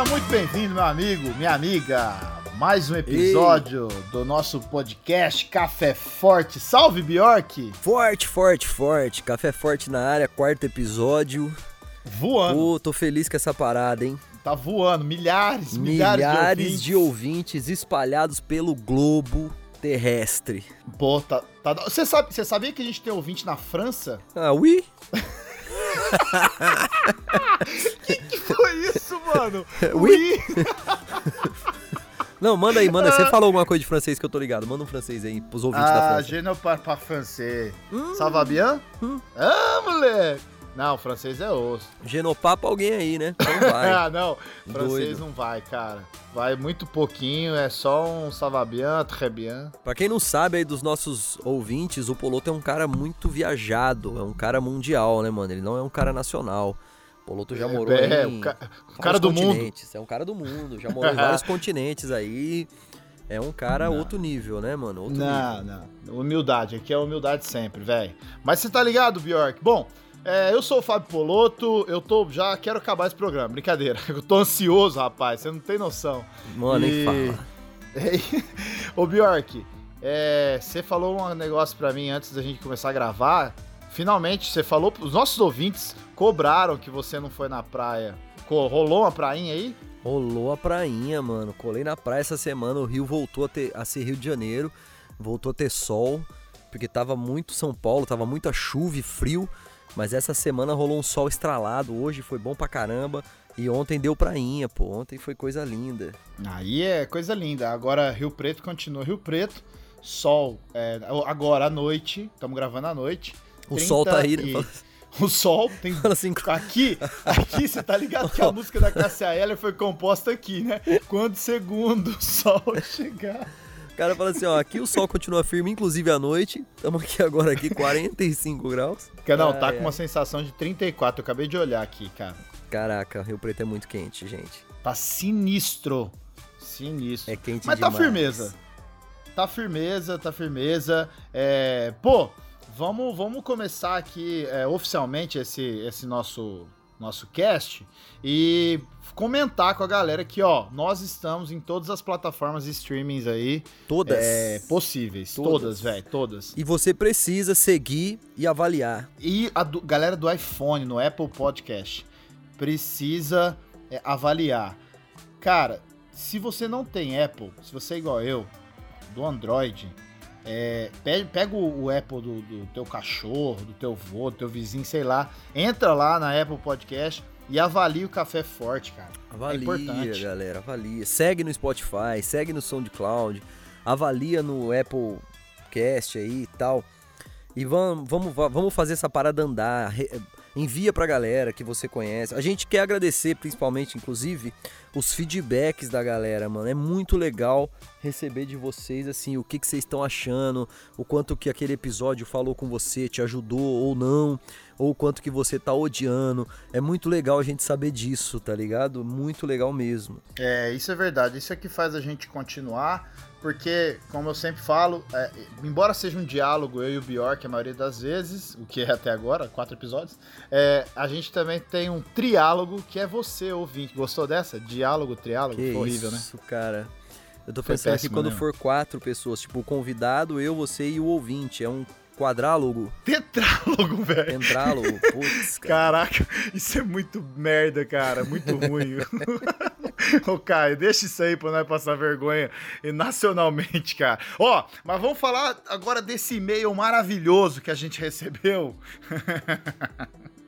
Seja muito bem-vindo, meu amigo, minha amiga. Mais um episódio do nosso podcast Café Forte. Salve, Bjork! Forte, forte, forte. Café Forte na área, quarto episódio. Voando. Pô, tô feliz com essa parada, hein? Tá voando. Milhares, milhares, Milhares de de ouvintes espalhados pelo globo terrestre. Pô, tá. tá... Você, sabe, você sabia que a gente tem ouvinte na França? Ah, oui? Que que foi isso, mano? Oui? Não, manda aí, manda. Você falou alguma coisa de francês que eu tô ligado. Manda um francês aí pros ouvintes da Ah, França. je ne parle pas français. Ça va bien? Ah, moleque! Não, francês é osso. Genopapa alguém aí, né? Então vai. Ah, não. Francês Doido. não vai, cara. Vai muito pouquinho, é só um ça va bien, très bien. Pra quem não sabe aí dos nossos ouvintes, o Poloto é um cara muito viajado. É um cara mundial, né, mano? Ele não é um cara nacional. O Poloto já morou É, em o, ca- o cara do mundo. continentes. É um cara do mundo. Já morou em vários continentes aí. É um cara Não. outro nível, né, mano? Outro Não, nível. não. Humildade, aqui é humildade sempre, velho. Mas você tá ligado, Bjork? Bom, é, eu sou o Fábio Poloto, eu tô. Já quero acabar esse programa, brincadeira. Eu tô ansioso, rapaz, você não tem noção. Mano, nem E- fala. Ô, Bjork, é, você falou um negócio pra mim antes da gente começar a gravar. Finalmente, você falou. Os nossos ouvintes cobraram que você não foi na praia. Rolou uma prainha aí? Rolou a prainha, mano. Colei na praia essa semana. O Rio voltou a, ter, a ser Rio de Janeiro. Voltou a ter sol. Porque tava muito São Paulo, tava muita chuva e frio. Mas essa semana rolou um sol estralado. Hoje foi bom pra caramba. E ontem deu prainha, pô. Ontem foi coisa linda. Aí é coisa linda. Agora Rio Preto continua Rio Preto. Sol, é, agora à noite, estamos gravando à noite. O 30 sol tá aí, né? e- O sol tem. Assim, Aqui, aqui, você tá ligado que a música da Cássia Eller foi composta aqui, né? Quando segundo o sol chegar. O cara fala assim, ó, aqui o sol continua firme, inclusive à noite. Estamos aqui agora aqui, 45 graus. Porque não, tá ai. com uma sensação de 34. Eu acabei de olhar aqui, cara. Caraca, Rio Preto é muito quente, gente. Tá sinistro. Sinistro. É quente Mas tá demais. firmeza. Tá firmeza, tá firmeza. É, pô, vamos, vamos começar aqui é, oficialmente esse, esse nosso, nosso cast e comentar com a galera que, ó, nós estamos em todas as plataformas de streamings aí Todas. é, possíveis. Todas. Velho, todas. E você precisa seguir e avaliar. E a do- galera do iPhone, no Apple Podcast, precisa é, avaliar. Cara, se você não tem Apple, se você é igual eu, do Android, é, pe- pega o, o Apple do, do teu cachorro, do teu vô, do teu vizinho, sei lá, entra lá na Apple Podcast e avalia o Café Forte, cara. Avalia, É importante. galera, avalia. Segue no Spotify, segue no SoundCloud, avalia no Apple Cast aí e tal. E vamos, vamos, va- vamos fazer essa parada andar. re- envia pra galera que você conhece. A gente quer agradecer, principalmente, inclusive, os feedbacks da galera, mano. É muito legal receber de vocês, assim, o que, que vocês estão achando, o quanto que aquele episódio falou com você, te ajudou ou não, ou o quanto que você tá odiando. É muito legal a gente saber disso, tá ligado? Muito legal mesmo. É, isso é verdade. Isso é que faz a gente continuar, porque, como eu sempre falo, é, embora seja um diálogo, eu e o Bjork, a maioria das vezes, o que é até agora, quatro episódios, é, a gente também tem um triálogo, que é você, ouvinte. Gostou dessa? Diálogo, triálogo? Que Foi horrível, né? isso, cara. Eu tô pensando péssimo, que quando né? for quatro pessoas, tipo, o convidado, eu, você e o ouvinte, é um quadrálogo, Tetrálogo, velho. pentrálogo, putz, cara. Caraca, isso é muito merda, cara. Muito ruim. Ô, Caio, deixa isso aí pra nós passar vergonha e nacionalmente, cara. Ó, mas vamos falar agora desse e-mail maravilhoso que a gente recebeu.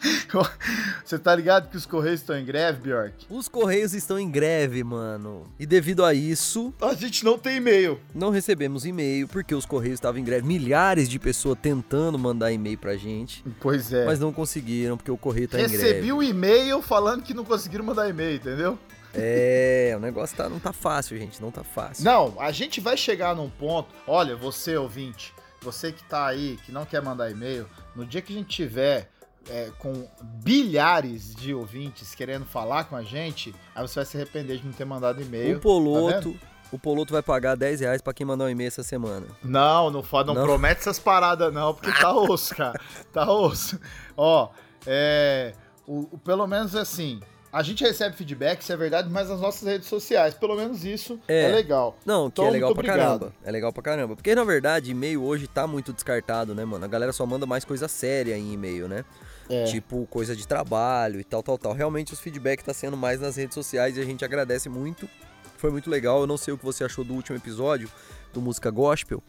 Você tá ligado que os Correios estão em greve, Bjork? Os Correios estão em greve, mano. E devido a isso, A gente não tem e-mail. não recebemos e-mail, porque os Correios estavam em greve. Milhares de pessoas tentando mandar e-mail pra gente, Pois é. mas não conseguiram, porque o Correio tá em Recebi greve. o e-mail falando que não conseguiram mandar e-mail, entendeu? É, o negócio tá, não tá fácil, gente, não tá fácil. Não, a gente vai chegar num ponto. Olha, você ouvinte, você que tá aí, que não quer mandar e-mail, no dia que a gente tiver é, com bilhares de ouvintes querendo falar com a gente, aí você vai se arrepender de não ter mandado e-mail. O tá Poloto, vendo? o Poloto vai pagar 10 reais pra quem mandar um e-mail essa semana. Não, não, não, Não? promete essas paradas, não, porque tá osso, cara. Tá osso. Ó, é. O, o- pelo menos assim, a gente recebe feedback, isso é verdade, mas nas nossas redes sociais. Pelo menos isso é, é legal. Não, que é então, legal pra obrigado. caramba. É legal pra caramba. Porque, na verdade, e-mail hoje tá muito descartado, né, mano? A galera só manda mais coisa séria em e-mail, né? É. Tipo, coisa de trabalho e tal, tal, tal. Realmente os feedback tá sendo mais nas redes sociais e a gente agradece muito. Foi muito legal. Eu não sei o que você achou do último episódio do Música Gospel.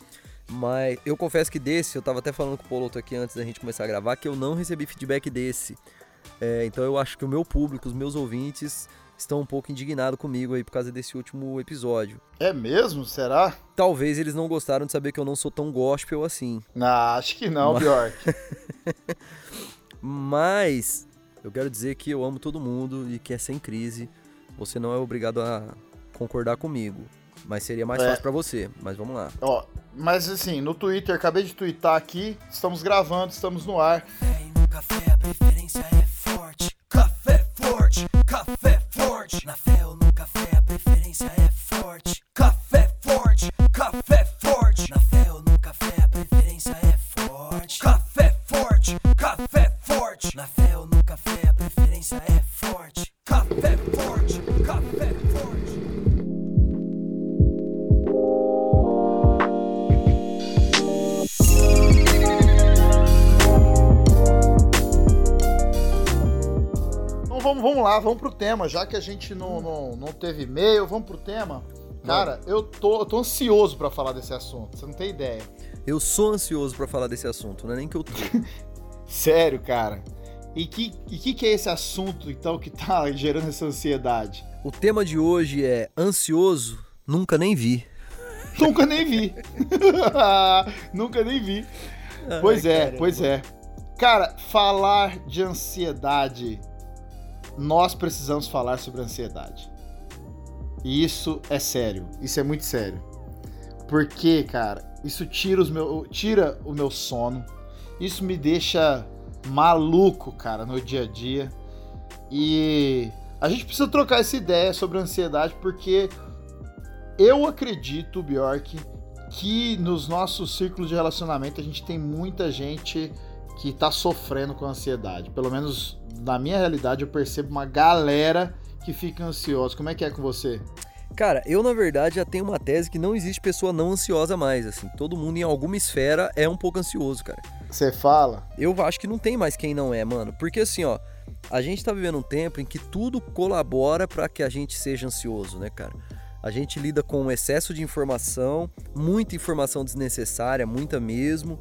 Mas eu confesso que desse, eu tava até falando com o Poloto aqui antes da gente começar a gravar, que eu não recebi feedback desse. É, então eu acho que o meu público, os meus ouvintes, estão um pouco indignados comigo aí por causa desse último episódio. É mesmo? Será? Talvez eles não gostaram de saber que eu não sou tão gospel assim. Não, acho que não, Mas... Bjork. Mas eu quero dizer que eu amo todo mundo e que é sem crise. Você não é obrigado a concordar comigo. Mas seria mais é. fácil para você. Mas vamos lá. Ó, mas assim, no Twitter, acabei de twittar aqui. Estamos gravando, estamos no ar. café, a preferência é tema. Já que a gente não, não, não teve e-mail, vamos pro tema. Cara, eu tô, eu tô ansioso para falar desse assunto, você não tem ideia. Eu sou ansioso para falar desse assunto, não é nem que eu tô. Sério, cara. E que, e que que é esse assunto, então, que tá gerando essa ansiedade? O tema de hoje é ansioso, nunca nem vi. Nunca nem vi. nunca nem vi. Ai, pois é, pois é. Cara, falar de ansiedade, nós precisamos falar sobre ansiedade. E isso é sério, isso é muito sério. Porque, cara, isso tira, os meu, tira o meu sono, isso me deixa maluco, cara, no dia a dia. E a gente precisa trocar essa ideia sobre ansiedade porque eu acredito, Bjork, que nos nossos círculos de relacionamento a gente tem muita gente que tá sofrendo com ansiedade. Pelo menos na minha realidade eu percebo uma galera que fica ansiosa. Como é que é com você? Cara, eu na verdade já tenho uma tese que não existe pessoa não ansiosa mais, assim. Todo mundo em alguma esfera é um pouco ansioso, cara. Você fala? Eu acho que não tem mais quem não é, mano. Porque assim, ó, a gente tá vivendo um tempo em que tudo colabora para que a gente seja ansioso, né, cara? A gente lida com um excesso de informação, muita informação desnecessária, muita mesmo.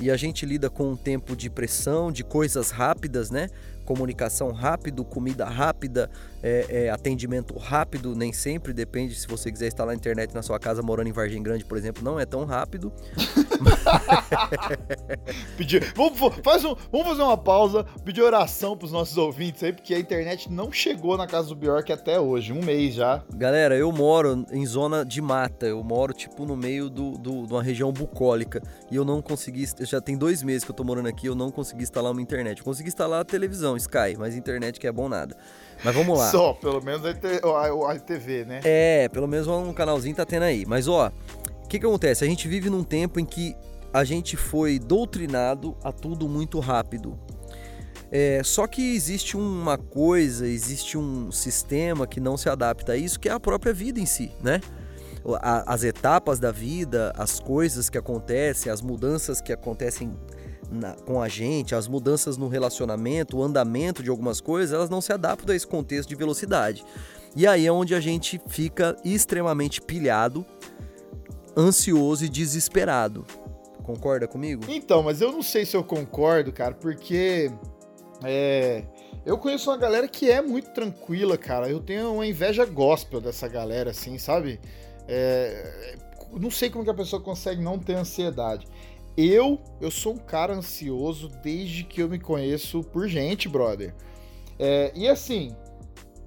E a gente lida com um tempo de pressão, de coisas rápidas, né? Comunicação rápido, comida rápida, é, é, atendimento rápido, nem sempre, depende se você quiser instalar a internet na sua casa morando em Vargem Grande, por exemplo, não é tão rápido. pedir, vamos, faz um, vamos fazer uma pausa, pedir oração pros nossos ouvintes aí, porque a internet não chegou na casa do Bjork até hoje, um mês já. Galera, eu moro em zona de mata, eu moro tipo no meio do, do, de uma região bucólica e eu não consegui, já tem dois meses que eu tô morando aqui, eu não consegui instalar uma internet. Eu consegui instalar a televisão, Sky, mas internet que é bom nada. Mas vamos lá. Só, pelo menos a, TV, né? É, pelo menos um canalzinho tá tendo aí. Mas ó, o que que acontece? A gente vive num tempo em que a gente foi doutrinado a tudo muito rápido. É, só que existe uma coisa, existe um sistema que não se adapta a isso, que é a própria vida em si, né? As etapas da vida, as coisas que acontecem, as mudanças que acontecem na, com a gente, as mudanças no relacionamento, o andamento de algumas coisas, elas não se adaptam a esse contexto de velocidade. E aí é onde a gente fica extremamente pilhado, ansioso e desesperado. Concorda comigo? Então, mas eu não sei se eu concordo, cara, porque é, eu conheço uma galera que é muito tranquila, cara. Eu tenho uma inveja gospel dessa galera, assim, sabe? É, não sei como que a pessoa consegue não ter ansiedade. Eu, eu sou um cara ansioso desde que eu me conheço por gente, brother. É, e assim,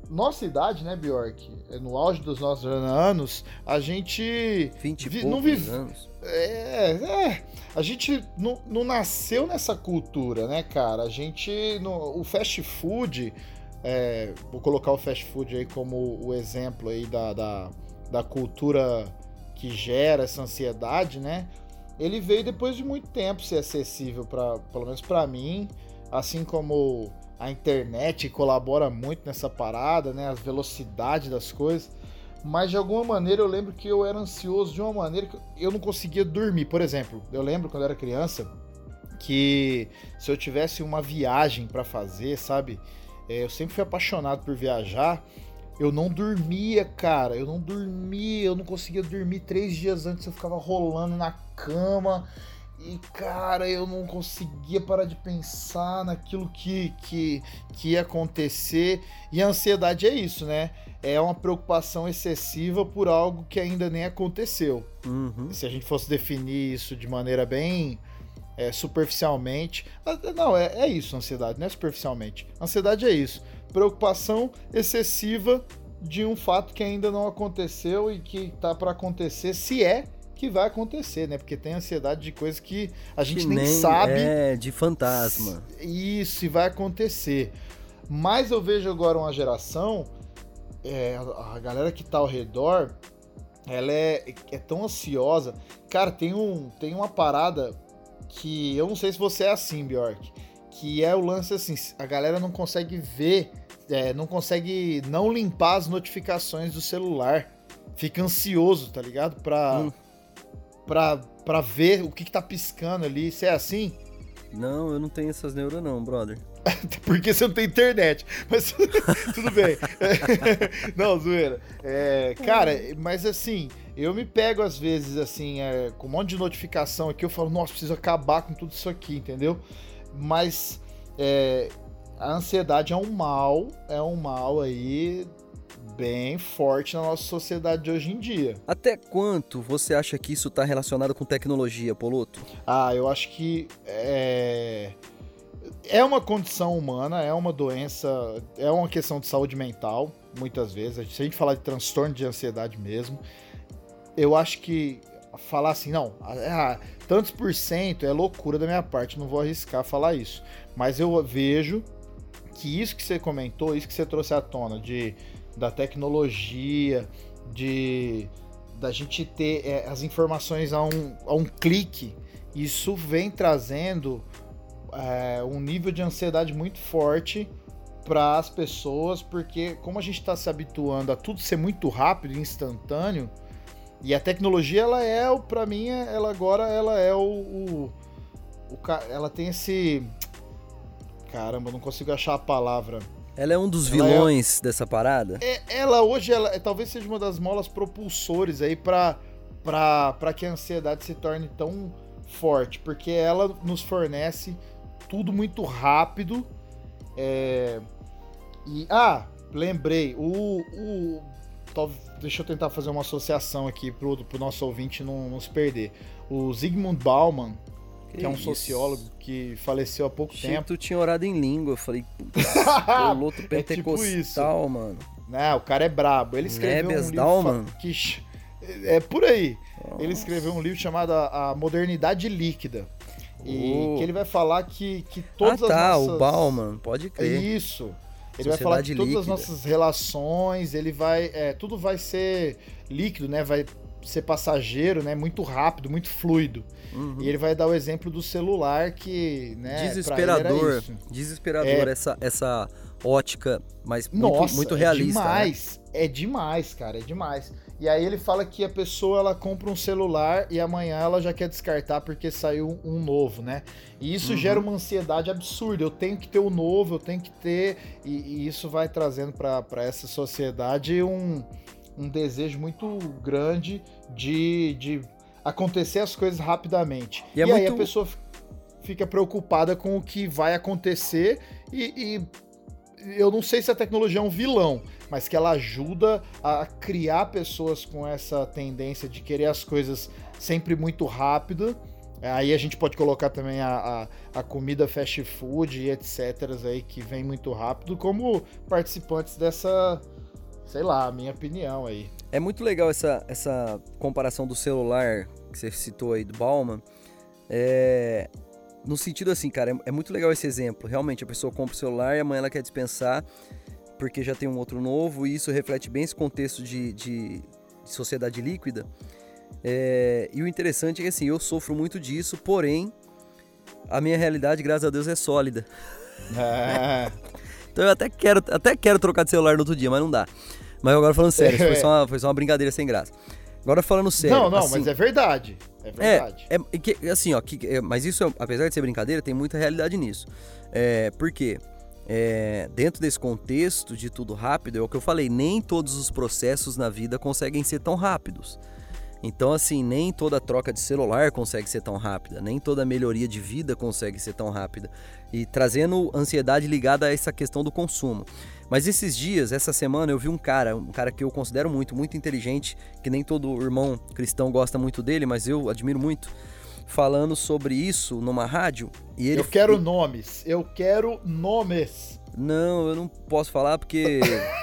nossa idade, né, Bjork? É, no auge dos nossos anos, a gente. 20 vi, não vive. anos. É, é. A gente não, não, nasceu nessa cultura, né, cara? A gente. No, o fast food. É, vou colocar o fast food aí como o exemplo aí da, da, da cultura que gera essa ansiedade, né? Ele veio depois de muito tempo ser acessível para, pelo menos para mim, assim como a internet colabora muito nessa parada, né? A velocidade das coisas. Mas de alguma maneira eu lembro que eu era ansioso de uma maneira que eu não conseguia dormir. Por exemplo, eu lembro quando eu era criança que se eu tivesse uma viagem para fazer, sabe? É, eu sempre fui apaixonado por viajar. Eu não dormia, cara. Eu não dormia. Eu não conseguia dormir três dias antes. Eu ficava rolando na cama. E, cara, eu não conseguia parar de pensar naquilo que, que, que ia acontecer. E a ansiedade é isso, né? É uma preocupação excessiva por algo que ainda nem aconteceu. Uhum. Se a gente fosse definir isso de maneira bem é, superficialmente. Não, é, é isso, ansiedade, não é superficialmente. Ansiedade é isso. Preocupação excessiva de um fato que ainda não aconteceu e que tá para acontecer, se é que vai acontecer, né? Porque tem ansiedade de coisas que a gente Que nem, nem sabe. É, de fantasma. Isso, e vai acontecer. Mas eu vejo agora uma geração, é, a galera que tá ao redor, ela é, é tão ansiosa. Cara, tem, um, tem uma parada que eu não sei se você é assim, Bjork, que é o lance assim, a galera não consegue ver, é, não consegue não limpar as notificações do celular. Fica ansioso, tá ligado? Pra, Hum. pra, pra ver o que, que tá piscando ali. Você é assim? Não, eu não tenho essas neuras não, brother. Porque você não tem internet. Mas tudo bem. não, zoeira. É, cara, mas assim, eu me pego às vezes assim, é, com um monte de notificação aqui, eu falo, nossa, preciso acabar com tudo isso aqui, entendeu? Mas é, a ansiedade é um mal, é um mal aí bem forte na nossa sociedade de hoje em dia. Até quanto você acha que isso tá relacionado com tecnologia, Poloto? Ah, eu acho que é, é uma condição humana, é uma doença, é uma questão de saúde mental, muitas vezes. Se a gente falar de transtorno de ansiedade mesmo, eu acho que falar assim, não, ah, tantos por cento é loucura da minha parte, não vou arriscar falar isso. Mas eu vejo que isso que você comentou, isso que você trouxe à tona, de, da tecnologia, de da gente ter é, as informações a um, a um clique, isso vem trazendo é, um nível de ansiedade muito forte para as pessoas, porque como a gente está se habituando a tudo ser muito rápido e instantâneo, e a tecnologia ela é o para mim é- ela agora ela é o, o, o ela tem esse caramba, não consigo achar a palavra. Ela é um dos Ela é- vilões dessa parada? É- ela hoje ela é- talvez seja uma das molas propulsores aí para para que a ansiedade se torne tão forte, porque ela nos fornece tudo muito rápido. é, E ah, lembrei, o, o deixa eu tentar fazer uma associação aqui pro, pro nosso ouvinte não, não se perder. O Zygmunt Bauman, que, é um isso? sociólogo que faleceu há pouco Achei que tempo. tu tinha orado em língua. Eu falei, putz, Poloto É tipo pentecostal, mano. Né, o cara é brabo. Ele escreveu Nebias um livro Dalman? que ch- é por aí. Ele Nossa. escreveu um livro chamado A Modernidade Líquida. E Oh. que ele vai falar que, que todas ah, tá, as nossas... o Bauman, pode É crer. Isso. Ele vai falar Sociedade todas as líquida. nossas relações, ele vai. É, tudo vai ser líquido, né? Vai ser passageiro, né? Muito rápido, muito fluido. Uhum. E ele vai dar o exemplo do celular que, né? Desesperador. Desesperador É. essa, essa ótica, mas Nossa, muito, muito é realista. né? demais. É demais, cara, é demais. E aí ele fala que a pessoa ela compra um celular e amanhã ela já quer descartar porque saiu um novo, né? E isso Uhum. gera uma ansiedade absurda. Eu tenho que ter o novo, eu tenho que ter. E, e isso vai trazendo para essa sociedade um, um desejo muito grande de, de acontecer as coisas rapidamente. E é aí a muito- pessoa fi- fica preocupada com o que vai acontecer e- e eu não sei se a tecnologia é um vilão, mas que ela ajuda a criar pessoas com essa tendência de querer as coisas sempre muito rápido. Aí a gente pode colocar também a, a, a comida fast food e etc. aí que vem muito rápido, como participantes dessa, sei lá, minha opinião aí. É muito legal essa, essa comparação do celular que você citou aí do Bauman. É, no sentido assim, cara, é, é muito legal esse exemplo. Realmente, a pessoa compra o celular e amanhã ela quer dispensar porque já tem um outro novo, e isso reflete bem esse contexto de, de- de sociedade líquida. É, e o interessante é que assim, eu sofro muito disso, porém, a minha realidade, graças a Deus, é sólida. É. então eu até quero, até quero trocar de celular no outro dia, mas não dá. Mas agora falando sério, foi só, uma, foi só uma brincadeira sem graça. Agora falando sério. Não, não, assim, mas é verdade. É verdade. É, é que, assim, ó, que, é, mas isso, apesar de ser brincadeira, tem muita realidade nisso. É, por quê? É, dentro desse contexto de tudo rápido, é o que eu falei, nem todos os processos na vida conseguem ser tão rápidos. Então, assim, nem toda troca de celular consegue ser tão rápida, nem toda melhoria de vida consegue ser tão rápida. E trazendo ansiedade ligada a essa questão do consumo. Mas esses dias, essa semana, eu vi um cara, um cara que eu considero muito, muito inteligente, que nem todo irmão cristão gosta muito dele, mas eu admiro muito, falando sobre isso numa rádio. E ele... Eu quero nomes, eu quero nomes. Não, eu não posso falar porque.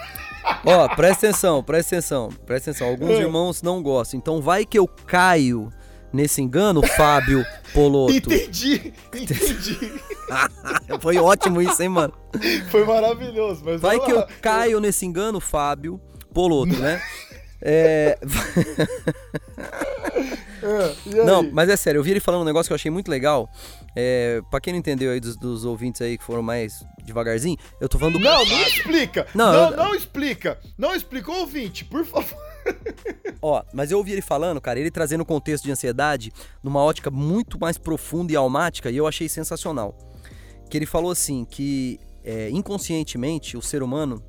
Ó, presta atenção, presta atenção, presta atenção. Alguns irmãos não gostam, então vai que eu caio nesse engano, Fábio Poloto. Entendi, entendi. Foi ótimo isso, hein, mano? Foi maravilhoso. Mas Vai que eu caio nesse engano, Fábio Poloto, né? É... é não, mas é sério, eu vi ele falando um negócio que eu achei muito legal. É, pra quem não entendeu aí dos, dos, ouvintes aí que foram mais devagarzinho, eu tô falando do. Não, não explica! Não, não, eu... não explica! Não explica, ouvinte, por favor. Ó, mas eu ouvi ele falando, cara, ele trazendo o contexto de ansiedade numa ótica muito mais profunda e almática e eu achei sensacional. Que ele falou assim, que é, inconscientemente o ser humano,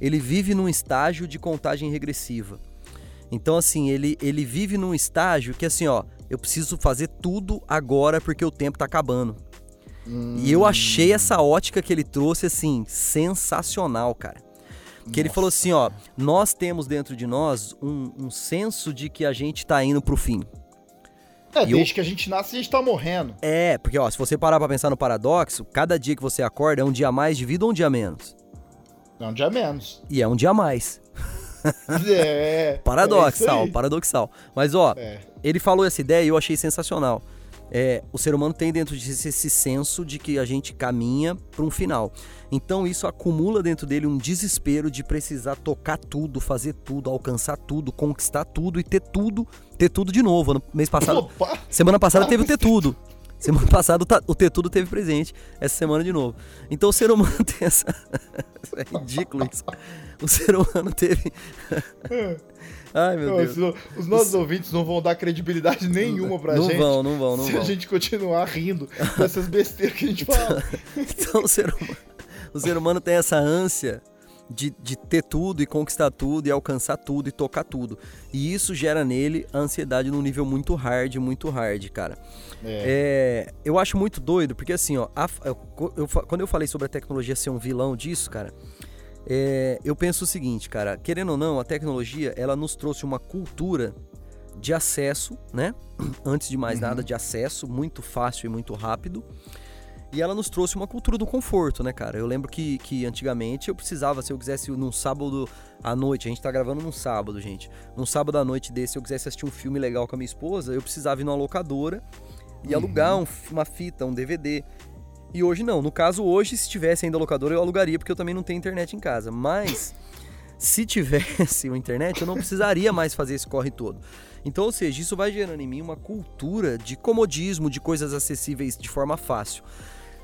ele vive num estágio de contagem regressiva. Então, assim, ele, ele vive num estágio que, assim, ó, eu preciso fazer tudo agora porque o tempo tá acabando. Hum. E eu achei essa ótica que ele trouxe, assim, sensacional, cara. Que ele falou assim, ó, nós temos dentro de nós um, um senso de que a gente tá indo pro fim. É, e desde eu... que a gente nasce, a gente tá morrendo. É, porque, ó, se você parar pra pensar no paradoxo, cada dia que você acorda é um dia mais de vida ou um dia menos? É um dia menos. E é um dia mais. É. paradoxal, é paradoxal. Mas, ó, é. ele falou essa ideia e eu achei sensacional é, o ser humano tem dentro de si esse senso de que a gente caminha para um final. Então isso acumula dentro dele um desespero de precisar tocar tudo, fazer tudo, alcançar tudo, conquistar tudo e ter tudo, ter tudo de novo. No mês passado, Opa! semana passada teve o ter tudo. Semana passada o ter tudo teve presente, essa semana de novo. Então o ser humano tem essa. é ridículo isso. O ser humano teve. Ai, meu Deus. Os nossos Isso... ouvintes não vão dar credibilidade nenhuma pra não gente. Não vão, não vão, não se vão. Se a gente continuar rindo dessas besteiras que a gente fala. então, o ser humano, o ser humano tem essa ânsia de, de ter tudo e conquistar tudo e alcançar tudo e tocar tudo. E isso gera nele a ansiedade num nível muito hard, muito hard, cara. É. É, eu acho muito doido, porque assim, ó, a, eu, eu, quando eu falei sobre a tecnologia ser um vilão disso, cara, é, eu penso o seguinte, cara, querendo ou não, a tecnologia ela nos trouxe uma cultura de acesso, né? Antes de mais uhum. nada, de acesso muito fácil e muito rápido. E ela nos trouxe uma cultura do conforto, né, cara? Eu lembro que, que antigamente eu precisava, se eu quisesse num sábado à noite, a gente tá gravando num sábado, gente. Num sábado à noite desse, se eu quisesse assistir um filme legal com a minha esposa, eu precisava ir numa locadora e uhum. alugar um, uma fita, um DVD. E hoje não. No caso, hoje, se tivesse ainda locadora, eu alugaria, porque eu também não tenho internet em casa. Mas, se tivesse uma internet, eu não precisaria mais fazer esse corre todo. Então, ou seja, isso vai gerando em mim uma cultura de comodismo, de coisas acessíveis de forma fácil.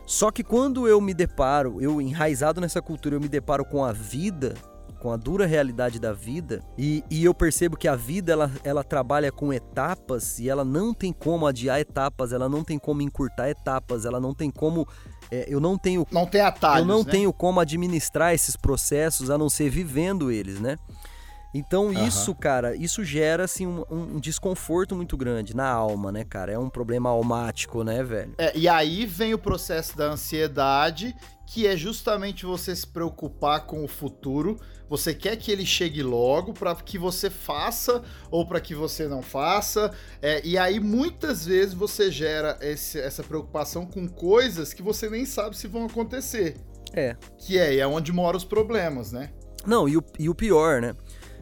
Só que quando eu me deparo, eu enraizado nessa cultura, eu me deparo com a vida, com a dura realidade da vida, e, e, eu percebo que a vida ela, ela trabalha com etapas e ela não tem como adiar etapas, ela não tem como encurtar etapas, ela não tem como. É, eu não tenho. Não tem atalhos. Eu não né? tenho como administrar esses processos a não ser vivendo eles, né? Então uhum. isso, cara, isso gera assim um, um, desconforto muito grande na alma, né, cara? É um problema almático, né, velho? É, e aí vem o processo da ansiedade, que é justamente você se preocupar com o futuro. Você quer que ele chegue logo para que você faça ou para que você não faça. É, e aí muitas vezes você gera esse, essa preocupação com coisas que você nem sabe se vão acontecer. É. Que é, é onde moram os problemas, né? Não, e o, e o pior, né?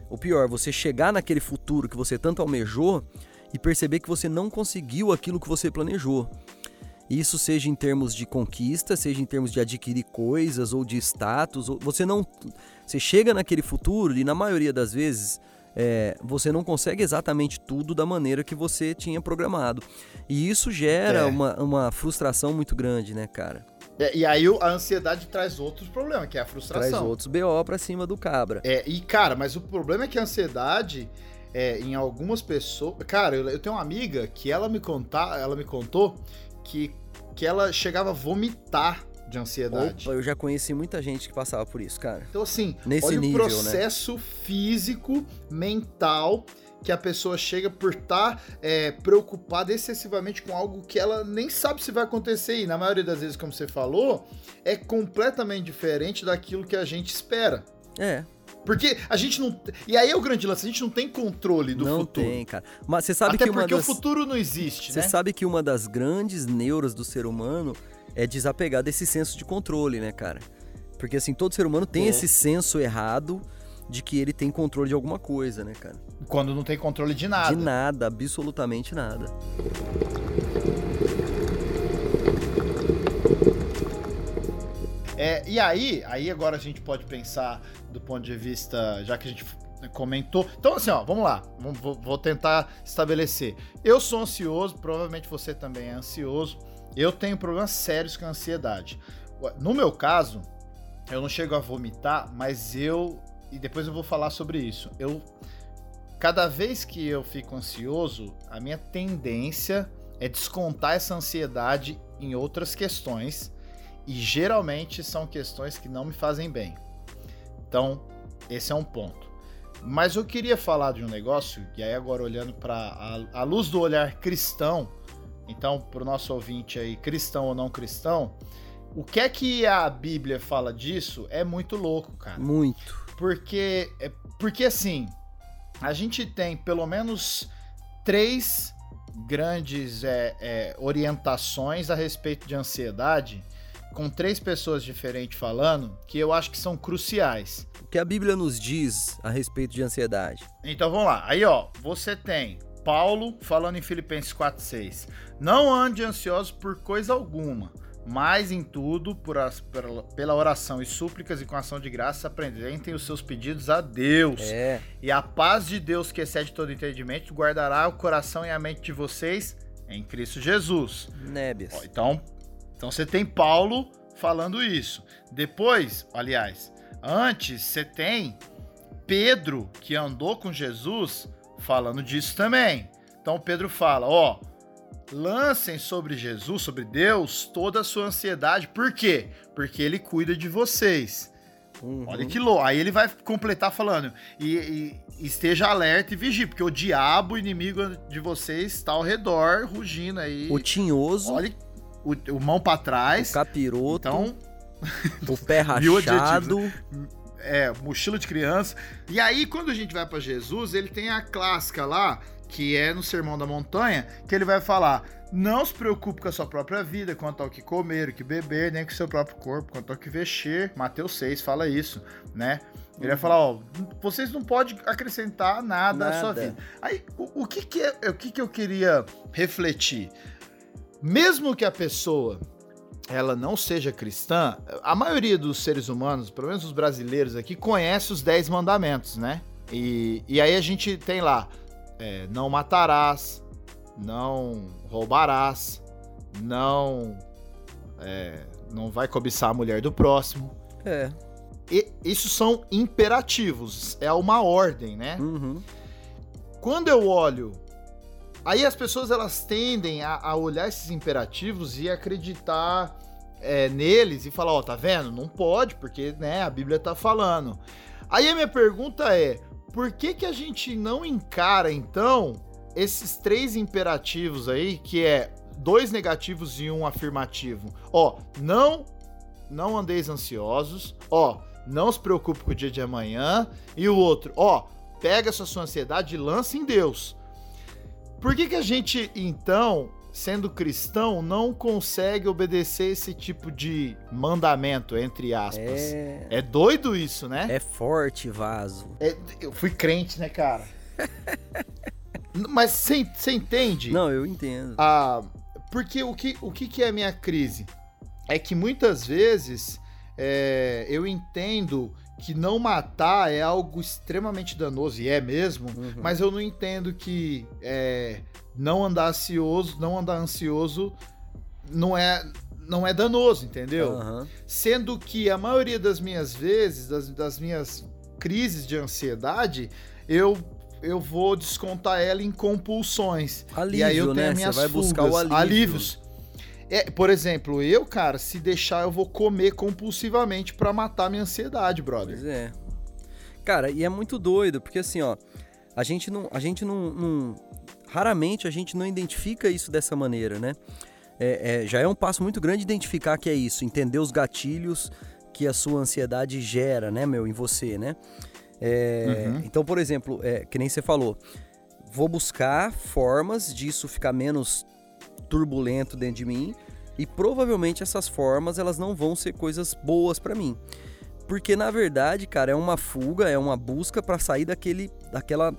O pior, você chegar naquele futuro que você tanto almejou e perceber que você não conseguiu aquilo que você planejou. Isso seja em termos de conquista, seja em termos de adquirir coisas ou de status, ou você não, você chega naquele futuro e na maioria das vezes é, você não consegue exatamente tudo da maneira que você tinha programado. E isso gera é. uma, uma frustração muito grande, né, cara? É, e aí a ansiedade traz outros problemas, que é a frustração. Traz outros BO pra cima do cabra. É, e cara, mas o problema é que a ansiedade, é, em algumas pessoas. Cara, eu, eu tenho uma amiga que ela me contar, ela me contou que, que ela chegava a vomitar de ansiedade. Opa, eu já conheci muita gente que passava por isso, cara. Então, assim, Nesse olha nível, o né? processo físico, mental que a pessoa chega por estar preocupada excessivamente com algo que ela nem sabe se vai acontecer. E na maioria das vezes, como você falou, é completamente diferente daquilo que a gente espera. É, Porque a gente não. E aí é o grande lance, a gente não tem controle do não futuro. tem, cara. Mas você sabe Até que uma porque das... o futuro não existe, Você né? sabe que uma das grandes neuras do ser humano é desapegar desse senso de controle, né, cara? Porque assim, todo ser humano tem É. esse senso errado de que ele tem controle de alguma coisa, né, cara? Quando não tem controle de nada. De nada, absolutamente nada. É, e aí, aí agora a gente pode pensar do ponto de vista, já que a gente comentou. Então, assim, ó, vamos lá. Vou, vou tentar estabelecer. Eu sou ansioso, provavelmente você também é ansioso. Eu tenho problemas sérios com a ansiedade. No meu caso, eu não chego a vomitar, mas eu. E depois eu vou falar sobre isso. Eu. Cada vez que eu fico ansioso, a minha tendência é descontar essa ansiedade em outras questões e geralmente são questões que não me fazem bem. Então, esse é um ponto. Mas eu queria falar de um negócio, e aí agora olhando para a, a luz do olhar cristão, então para o nosso ouvinte aí, cristão ou não cristão, o que é que a Bíblia fala disso é muito louco, cara. Muito. Porque, é- porque assim, a gente tem pelo menos três grandes é, é, orientações a respeito de ansiedade, com três pessoas diferentes falando, que eu acho que são cruciais. O que a Bíblia nos diz a respeito de ansiedade? Então vamos lá. Aí, ó, você tem Paulo falando em Filipenses 4:6. Não ande ansioso por coisa alguma, mas em tudo, por as- pela, pela oração e súplicas e com ação de graça, apresentem os seus pedidos a Deus. É, E a paz de Deus, que excede todo entendimento, guardará o coração e a mente de vocês em Cristo Jesus. nébias. Então, então você tem Paulo falando isso. Depois, aliás, antes você tem Pedro que andou com Jesus falando disso também. Então Pedro fala, ó, lancem sobre Jesus, sobre Deus, toda a sua ansiedade. Por quê? Porque ele cuida de vocês. Uhum. Olha que louco. Aí ele vai completar falando: e, e- esteja alerta e vigie, porque o diabo, inimigo de vocês, está ao redor, rugindo aí. O tinhoso, Olha o, o mão pra o trás. capiroto, Então, o pé rachado. é, mochila de criança. E aí, quando a gente vai pra Jesus, ele tem a clássica lá, que é no Sermão da Montanha, que ele vai falar: não se preocupe com a sua própria vida, quanto ao que comer, o que beber, nem com o seu próprio corpo, quanto ao que vestir. Mateus 6 fala isso, né? Ele vai falar, ó, vocês não podem acrescentar nada, à sua Nada. vida. Aí, o, o que que é, o que que eu queria refletir? Mesmo que a pessoa ela não seja cristã, a maioria dos seres humanos, pelo menos os brasileiros aqui, conhece os 10 mandamentos, né? E, e aí a gente tem lá, é, não matarás, não roubarás, não, é, não vai cobiçar a mulher do próximo. É. E, isso são imperativos, é uma ordem, né? Uhum. quando eu olho. Aí as pessoas elas tendem a, a olhar esses imperativos e acreditar é, neles e falar, ó, tá vendo? Não pode, porque né, a Bíblia tá falando. Aí a minha pergunta é: por que, que a gente não encara, então, esses três imperativos aí, que é dois negativos e um afirmativo? Ó, não, não andeis ansiosos, ó, não se preocupe com o dia de amanhã, e o outro, ó, pega essa sua ansiedade e lança em Deus. Por que, que a gente, então, sendo cristão, não consegue obedecer esse tipo de mandamento, entre aspas? É, É, doido isso, né? é forte vaso. É, eu fui crente, né, cara? Mas você entende? Não, eu entendo. Ah, porque o que, o que, que é a minha crise? É que muitas vezes é, eu entendo que não matar é algo extremamente danoso, e é mesmo, Uhum. mas eu não entendo que é, não andar ansioso, não andar ansioso não é não é danoso, entendeu? Aham. Sendo que a maioria das minhas vezes, das, das minhas crises de ansiedade, eu eu vou descontar ela em compulsões. Alívio, e aí eu tenho né? as minhas Você vai buscar o fugas, alívio. alívios. É, por exemplo, eu, cara, se deixar, eu vou comer compulsivamente pra matar minha ansiedade, brother. Pois é. Cara, e é muito doido, porque assim, ó, a gente não. A gente não. não- raramente a gente não identifica isso dessa maneira, né? É, é, já é um passo muito grande identificar que é isso, entender os gatilhos que a sua ansiedade gera, né, meu, em você, né? É, Uhum. Então, por exemplo, é, que nem você falou, vou buscar formas disso ficar menos turbulento dentro de mim e provavelmente essas formas elas não vão ser coisas boas pra mim. Porque na verdade, cara, é uma fuga, é uma busca pra sair daquele daquela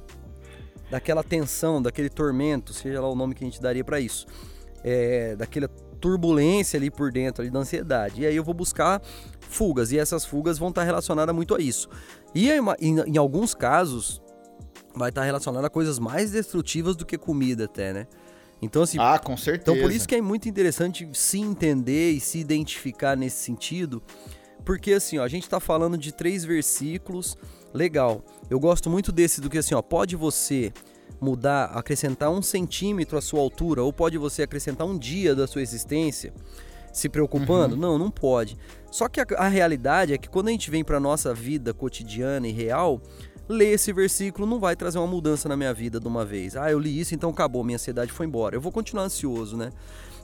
daquela tensão, daquele tormento, seja lá o nome que a gente daria pra isso. É, daquela turbulência ali por dentro ali da ansiedade. E aí eu vou buscar fugas e essas fugas vão estar relacionadas muito a isso. E em, em- em alguns casos vai estar relacionada a coisas mais destrutivas do que comida até, né? Então assim, Ah, com certeza. então, por isso que é muito interessante se entender e se identificar nesse sentido, porque assim, ó, a gente tá falando de três versículos, legal. Eu gosto muito desse do que assim, ó, pode você mudar, acrescentar um centímetro à sua altura, ou pode você acrescentar um dia da sua existência, se preocupando? Não, não pode. Só que a, a realidade é que quando a gente vem pra nossa vida cotidiana e real, ler esse versículo não vai trazer uma mudança na minha vida de uma vez. Ah, eu li isso, então acabou, minha ansiedade foi embora. Eu vou continuar ansioso, né?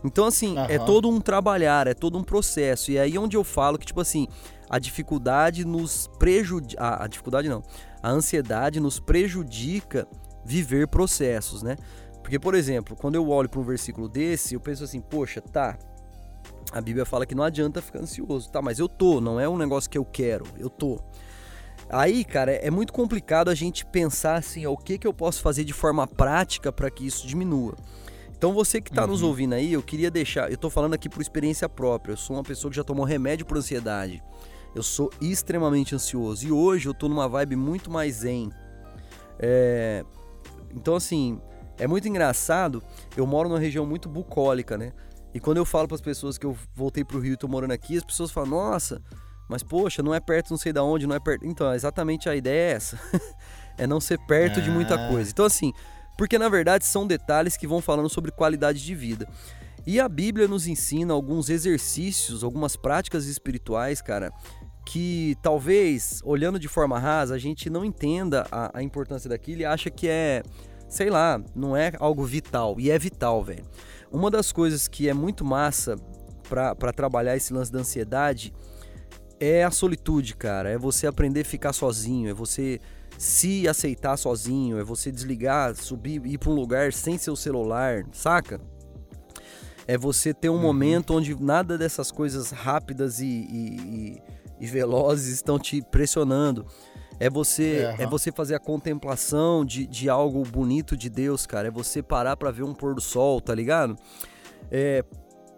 Então, assim, é Aham. todo um trabalhar, é todo um processo. E é aí onde eu falo que, tipo assim, a dificuldade nos prejudica. A, a dificuldade não. A ansiedade nos prejudica viver processos, né? Porque, por exemplo, quando eu olho para um versículo desse, eu penso assim, poxa, tá. A Bíblia fala que não adianta ficar ansioso. Tá, mas eu tô, não é um negócio que eu quero, eu tô. Aí, cara, é muito complicado a gente pensar assim, ó, o que, que eu posso fazer de forma prática para que isso diminua. Então você que tá nos Uhum. ouvindo aí, eu queria deixar, eu tô falando aqui por experiência própria. Eu sou uma pessoa que já tomou remédio por ansiedade. Eu sou extremamente ansioso e hoje eu tô numa vibe muito mais zen. É, então assim, é muito engraçado. Eu moro numa região muito bucólica, né? E quando eu falo para as pessoas que eu voltei pro Rio e tô morando aqui, as pessoas falam: "Nossa, mas poxa, não é perto, não sei da onde, não é perto". Então, exatamente a ideia é essa. é não ser perto de muita Ah. coisa. Então assim, porque na verdade são detalhes que vão falando sobre qualidade de vida. E a Bíblia nos ensina alguns exercícios, algumas práticas espirituais, cara, que talvez, olhando de forma rasa, a gente não entenda a, a importância daquilo e acha que é, sei lá, não é algo vital. E é vital, velho. Uma das coisas que é muito massa pra trabalhar esse lance da ansiedade é a solitude, cara. É você aprender a ficar sozinho, é você se aceitar sozinho, é você desligar, subir, ir pra um lugar sem seu celular, saca? É você ter um Uhum. momento onde nada dessas coisas rápidas e, e- e- e velozes estão te pressionando. É você, É, é aham. você fazer a contemplação de, de algo bonito de Deus, cara. É você parar pra ver um pôr do sol, tá ligado? É,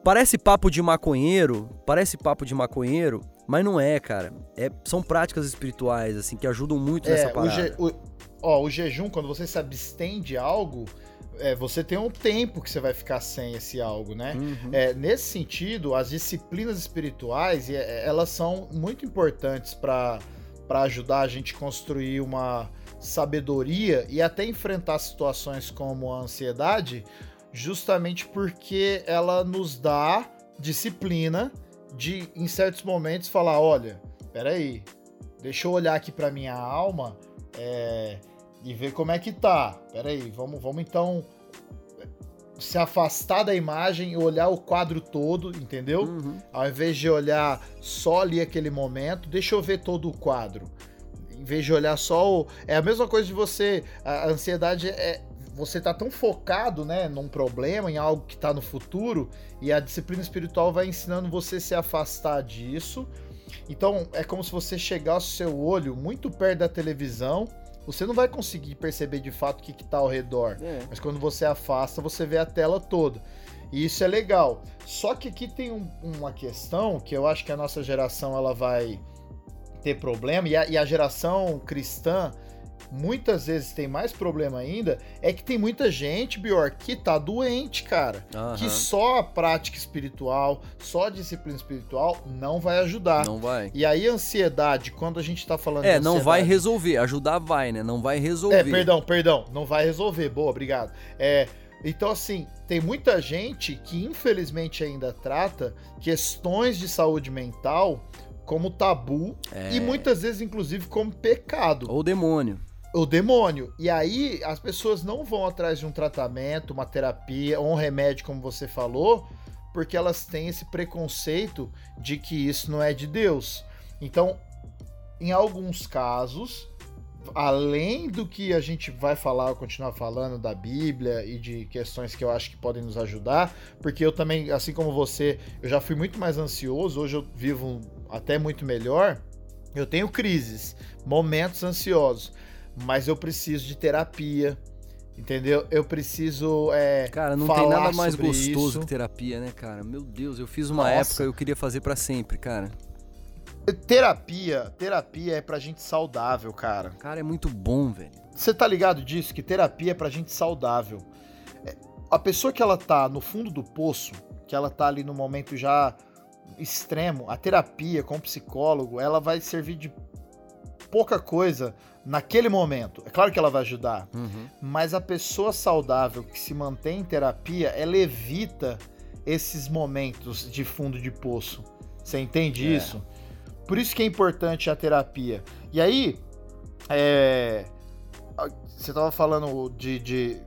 parece papo de maconheiro, parece papo de maconheiro, mas não é, cara. É, são práticas espirituais, assim, que ajudam muito nessa É, o, parada. je- o- ó, o jejum, quando você se abstém de algo, é, você tem um tempo que você vai ficar sem esse algo, né? Uhum. É, nesse sentido, as disciplinas espirituais, é, elas são muito importantes para ajudar a gente a construir uma sabedoria e até enfrentar situações como a ansiedade, justamente porque ela nos dá disciplina de, em certos momentos, falar, olha, peraí, deixa eu olhar aqui para minha alma é, e ver como é que tá. Peraí, vamos, vamos então se afastar da imagem e olhar o quadro todo, entendeu? Uhum. Ao invés de olhar só ali aquele momento, deixa eu ver todo o quadro. Em vez de olhar só o. É a mesma coisa de você. A a ansiedade é. Você tá tão focado, né, num problema, em algo que tá no futuro, e a disciplina espiritual vai ensinando você a se afastar disso. Então, é como se você chegasse o seu olho muito perto da televisão, você não vai conseguir perceber de fato o que, que tá ao redor. É. Mas quando você afasta, você vê a tela toda. E isso é legal. Só que aqui tem um- uma questão que eu acho que a nossa geração ela vai ter problema, e a, e a geração cristã muitas vezes tem mais problema ainda, é que tem muita gente, Bior, que tá doente, cara. Aham. Que só a prática espiritual, só a disciplina espiritual não vai ajudar. Não vai. E aí, a ansiedade, quando a gente tá falando É, não vai resolver. Ajudar vai, né? Não vai resolver. É, perdão, perdão, não vai resolver. Boa, obrigado. É, então, assim, tem muita gente que infelizmente ainda trata questões de saúde mental como tabu É. e muitas vezes, inclusive, como pecado. Ou demônio. O demônio. E aí as pessoas não vão atrás de um tratamento, uma terapia ou um remédio, como você falou, porque elas têm esse preconceito de que isso não é de Deus. Então, em alguns casos, além do que a gente vai falar, continuar falando da Bíblia e de questões que eu acho que podem nos ajudar, porque eu também, assim como você, eu já fui muito mais ansioso, hoje eu vivo até muito melhor. Eu tenho crises, momentos ansiosos, mas eu preciso de terapia, entendeu? Eu preciso é, Cara, não falar tem nada mais gostoso isso. que terapia, né, cara? Meu Deus, eu fiz uma Nossa. época eu queria fazer pra sempre, cara. Terapia, terapia é pra gente saudável, cara. Cara, é muito bom, velho. Você tá ligado disso? Que terapia é pra gente saudável. É, A pessoa que ela tá no fundo do poço, que ela tá ali no momento já extremo, a terapia com o psicólogo, ela vai servir de pouca coisa naquele momento. É claro que ela vai ajudar, Uhum. mas a pessoa saudável que se mantém em terapia, ela evita esses momentos de fundo de poço. Você entende É. isso? Por isso que é importante a terapia. E aí, é, você tava falando de, de-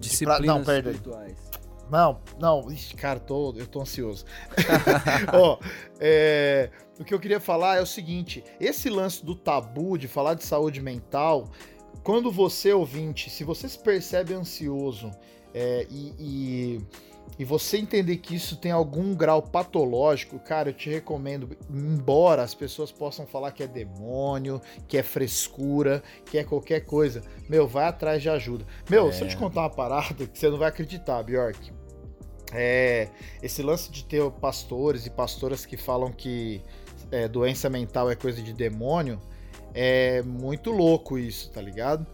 Disciplinas não, pera aí. espirituais. Não, não, ixi, cara, tô, eu tô ansioso. Ó, é, o que eu queria falar é o seguinte: esse lance do tabu de falar de saúde mental, quando você, ouvinte, se você se percebe ansioso é, e, e, e você entender que isso tem algum grau patológico, cara, eu te recomendo, embora as pessoas possam falar que é demônio, que é frescura, que é qualquer coisa, meu, vai atrás de ajuda. Meu, É. se eu te contar uma parada que você não vai acreditar, Bjork. É, esse lance de ter pastores e pastoras que falam que é, doença mental é coisa de demônio é muito louco isso, tá ligado?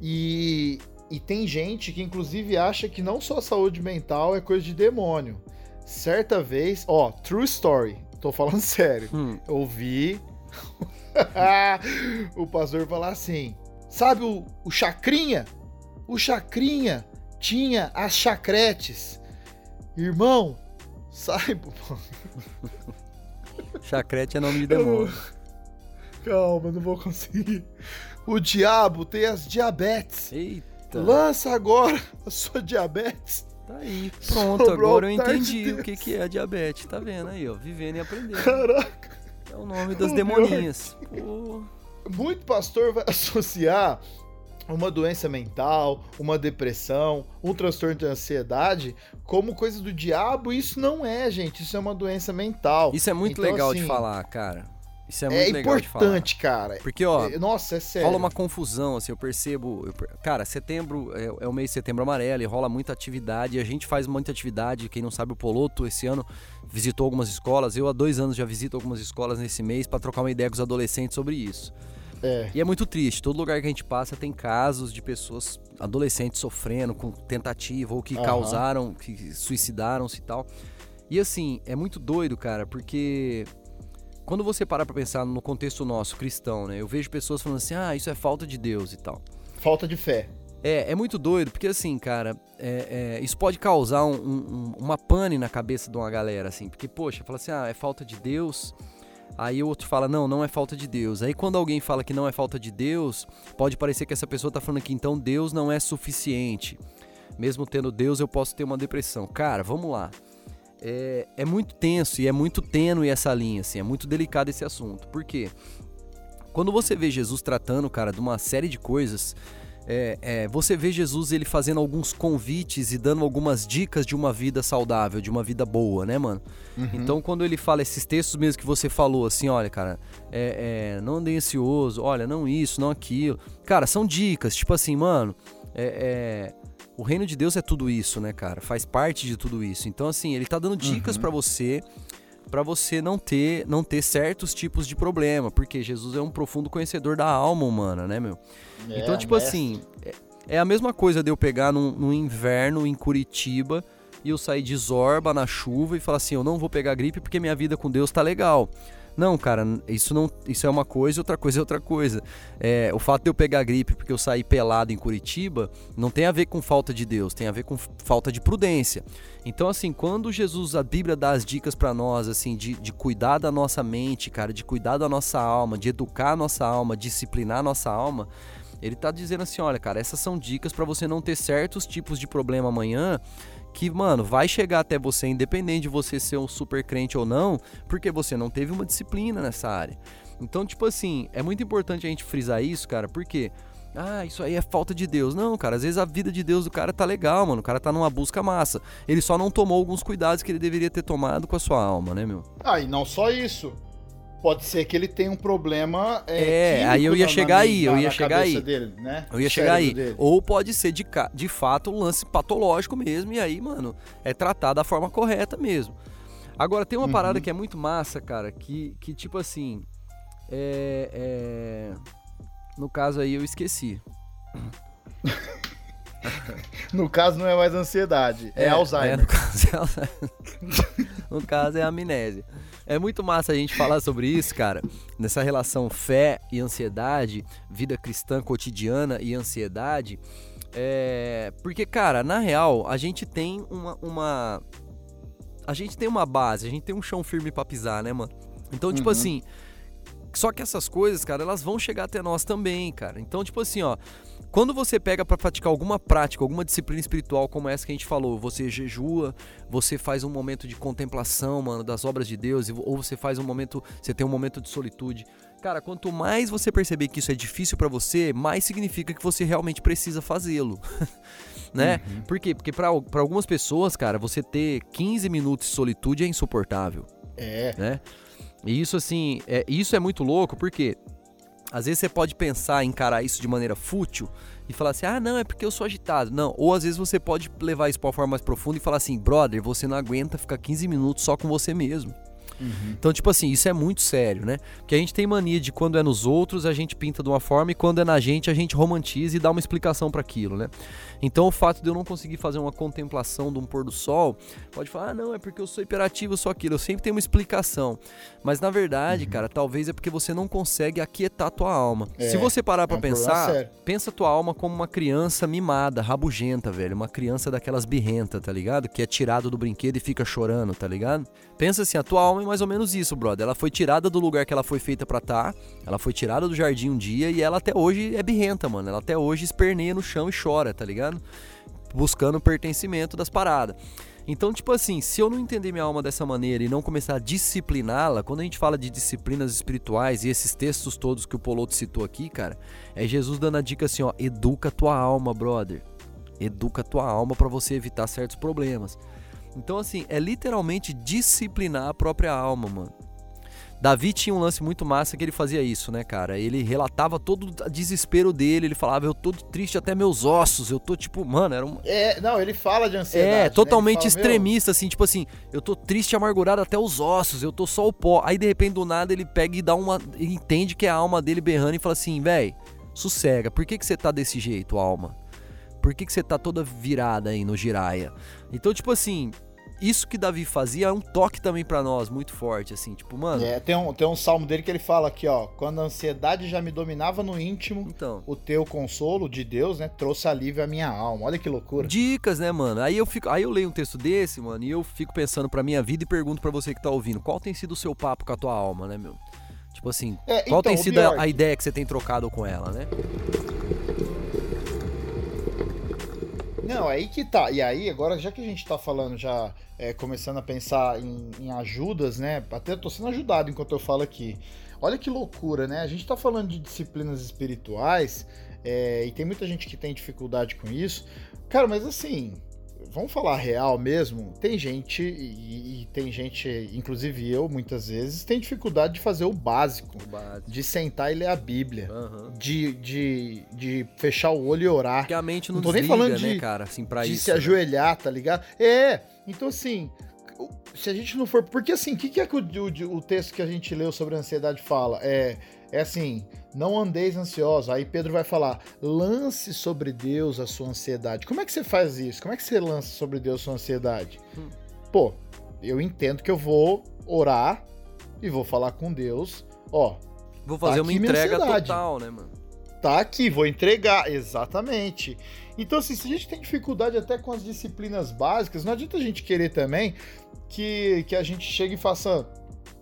E, e tem gente que inclusive acha que não só saúde mental é coisa de demônio. Certa vez, ó, true story, tô falando sério. Hum, Eu ouvi o pastor falar assim: sabe o, o Chacrinha? O Chacrinha tinha as chacretes. Irmão, saiba. chacrete é nome de demônio. Calma, não vou conseguir. O diabo tem as diabetes. Eita, Lança agora a sua diabetes. tá aí. Pronto, Sobrou agora eu entendi o que, que é a diabetes. Tá vendo aí, ó? Vivendo e aprendendo. Caraca. É o nome das O demoninhas. Pô, Muito pastor vai associar uma doença mental, uma depressão, um transtorno de ansiedade como coisa do diabo. Isso não é, gente. Isso é uma doença mental. Isso é muito Então, legal de assim, falar, cara. Isso é É, muito legal de falar. importante, cara. Porque, ó, É, Nossa, é sério. rola uma confusão, assim, eu percebo. eu cara, setembro é, é o mês de setembro amarelo e rola muita atividade. E a gente faz muita atividade. Quem não sabe, o Poloto esse ano visitou algumas escolas. Eu há dois anos já visito algumas escolas nesse mês para trocar uma ideia com os adolescentes sobre isso. É. E é muito triste. Todo lugar que a gente passa tem casos de pessoas, adolescentes sofrendo com tentativa ou que Aham. causaram, que suicidaram-se e tal. E assim, é muito doido, cara, porque quando você para pra pensar no contexto nosso, cristão, né? Eu vejo pessoas falando assim, ah, isso é falta de Deus e tal. Falta de fé. É, é muito doido, porque assim, cara, é- é, isso pode causar um- um- uma pane na cabeça de uma galera, assim. Porque, poxa, fala assim, ah, é falta de Deus. Aí o outro fala, não, não é falta de Deus. Aí quando alguém fala que não é falta de Deus, pode parecer que essa pessoa tá falando que então Deus não é suficiente. Mesmo tendo Deus, eu posso ter uma depressão. Cara, vamos lá. É, é muito tenso e é muito tênue essa linha, assim, é muito delicado esse assunto. Por quê? Quando você vê Jesus tratando, cara, de uma série de coisas, é, é, você vê Jesus ele fazendo alguns convites e dando algumas dicas de uma vida saudável, de uma vida boa, né, mano? Então, quando ele fala esses textos mesmo que você falou, assim, olha, cara, é, é, não ande ansioso, olha, não isso, não aquilo. Cara, são dicas, tipo assim, mano, é, é, o reino de Deus é tudo isso, né, cara? Faz parte de tudo isso. Então, assim, ele tá dando dicas pra você para você não ter não ter certos tipos de problema, porque Jesus é um profundo conhecedor da alma humana, né, meu? É, então, tipo mestre. assim, é, é, a mesma coisa de eu pegar num, num inverno em Curitiba e eu sair de zorba na chuva e falar assim, eu não vou pegar gripe porque minha vida com Deus tá legal. Não, cara, isso não, isso é uma coisa, outra coisa é outra coisa. É, o fato de eu pegar gripe porque eu saí pelado em Curitiba não tem a ver com falta de Deus, tem a ver com falta de prudência. Então, assim, quando Jesus, a Bíblia dá as dicas para nós, assim, de, de cuidar da nossa mente, cara, de cuidar da nossa alma, de educar a nossa alma, disciplinar a nossa alma, ele tá dizendo assim, olha, cara, essas são dicas para você não ter certos tipos de problema amanhã que, mano, vai chegar até você, independente de você ser um super crente ou não, porque você não teve uma disciplina nessa área. Então, tipo assim, é muito importante a gente frisar isso, cara, porque. Ah, isso aí é falta de Deus. Não, cara, às vezes a vida de Deus do cara tá legal, mano. O cara tá numa busca massa. Ele só não tomou alguns cuidados que ele deveria ter tomado com a sua alma, né, meu? Ah, e não só isso pode ser que ele tenha um problema. É, é aí eu ia chegar aí, eu ia chegar aí. Dele, né? Eu ia chegar aí. Dele. Ou pode ser de, de fato um lance patológico mesmo, e aí, mano, é tratar da forma correta mesmo. Agora, tem uma uhum. parada que é muito massa, cara, que, que tipo assim. É, é... No caso aí eu esqueci. no caso não é mais ansiedade, é, é Alzheimer. É, no caso é Alzheimer. no caso é amnésia. É muito massa a gente falar sobre isso, cara, nessa relação fé e ansiedade, vida cristã cotidiana e ansiedade. É, porque, cara, na real, a gente tem uma, uma. A gente tem uma base, a gente tem um chão firme pra pisar, né, mano? Então, tipo uhum. assim. Só que essas coisas, cara, elas vão chegar até nós também, cara. Então, tipo assim, ó. Quando você pega para praticar alguma prática, alguma disciplina espiritual como essa que a gente falou, você jejua, você faz um momento de contemplação, mano, das obras de Deus, ou você faz um momento, você tem um momento de solitude. Cara, quanto mais você perceber que isso é difícil para você, mais significa que você realmente precisa fazê-lo. né? Uhum. Por quê? Porque para algumas pessoas, cara, você ter 15 minutos de solitude é insuportável. É. Né? E isso assim, é, isso é muito louco, porque às vezes você pode pensar, encarar isso de maneira fútil e falar assim: ah, não, é porque eu sou agitado. Não, ou às vezes você pode levar isso para uma forma mais profunda e falar assim: brother, você não aguenta ficar 15 minutos só com você mesmo. Uhum. Então, tipo assim, isso é muito sério, né? Porque a gente tem mania de quando é nos outros a gente pinta de uma forma e quando é na gente a gente romantiza e dá uma explicação para aquilo, né? Então, o fato de eu não conseguir fazer uma contemplação de um pôr do sol, pode falar, ah, não, é porque eu sou hiperativo, sou aquilo. Eu sempre tenho uma explicação. Mas na verdade, uhum. cara, talvez é porque você não consegue aquietar a tua alma. É, Se você parar para é um pensar, pensa a tua alma como uma criança mimada, rabugenta, velho. Uma criança daquelas birrenta, tá ligado? Que é tirado do brinquedo e fica chorando, tá ligado? Pensa assim, a tua alma é mais ou menos isso, brother. Ela foi tirada do lugar que ela foi feita para estar, tá, ela foi tirada do jardim um dia e ela até hoje é birrenta, mano. Ela até hoje esperneia no chão e chora, tá ligado? Buscando pertencimento das paradas. Então, tipo assim, se eu não entender minha alma dessa maneira e não começar a discipliná-la, quando a gente fala de disciplinas espirituais e esses textos todos que o Poloto citou aqui, cara, é Jesus dando a dica assim, ó, educa tua alma, brother. Educa tua alma para você evitar certos problemas. Então, assim, é literalmente disciplinar a própria alma, mano. Davi tinha um lance muito massa que ele fazia isso, né, cara? Ele relatava todo o desespero dele, ele falava, eu tô triste até meus ossos, eu tô tipo, mano, era um... É, não, ele fala de ansiedade. É, totalmente né? fala, extremista, assim, tipo assim, eu tô triste e amargurado até os ossos, eu tô só o pó. Aí, de repente, do nada, ele pega e dá uma... Ele entende que é a alma dele berrando e fala assim, véi, sossega, por que que você tá desse jeito, alma? Por que que você tá toda virada aí no giraia? Então, tipo assim, isso que Davi fazia é um toque também para nós, muito forte, assim, tipo, mano. É, tem um, tem um salmo dele que ele fala aqui, ó. Quando a ansiedade já me dominava no íntimo, então. o teu consolo de Deus, né, trouxe alívio à minha alma. Olha que loucura. Dicas, né, mano? Aí eu fico, aí eu leio um texto desse, mano, e eu fico pensando pra minha vida e pergunto para você que tá ouvindo, qual tem sido o seu papo com a tua alma, né, meu? Tipo assim, é, qual então, tem sido a, a ideia que você tem trocado com ela, né? Não, aí que tá. E aí, agora, já que a gente tá falando, já é, começando a pensar em, em, ajudas, né? Até tô sendo ajudado enquanto eu falo aqui. Olha que loucura, né? A gente tá falando de disciplinas espirituais é, e tem muita gente que tem dificuldade com isso. Cara, mas assim, vamos falar real mesmo, tem gente, e, e, tem gente, inclusive eu, muitas vezes, tem dificuldade de fazer o básico. O básico. De sentar e ler a Bíblia. Uhum. De, de, de fechar o olho e orar. Porque a mente não, não tô desliga, nem falando de, né, cara, assim, pra de isso. se né? ajoelhar, tá ligado? É, então assim, se a gente não for. Porque assim, o que, que é que o, o, o, texto que a gente leu sobre a ansiedade fala? É, é assim: não andeis ansiosos. Aí Pedro vai falar: lance sobre Deus a sua ansiedade. Como é que você faz isso? Como é que você lança sobre Deus a sua ansiedade? Hum. Pô, eu entendo que eu vou orar e vou falar com Deus. Ó. Vou fazer tá uma entrega total, né, mano? Tá aqui, vou entregar. Exatamente. Então, assim, se a gente tem dificuldade até com as disciplinas básicas, não adianta a gente querer também que, que a gente chegue e faça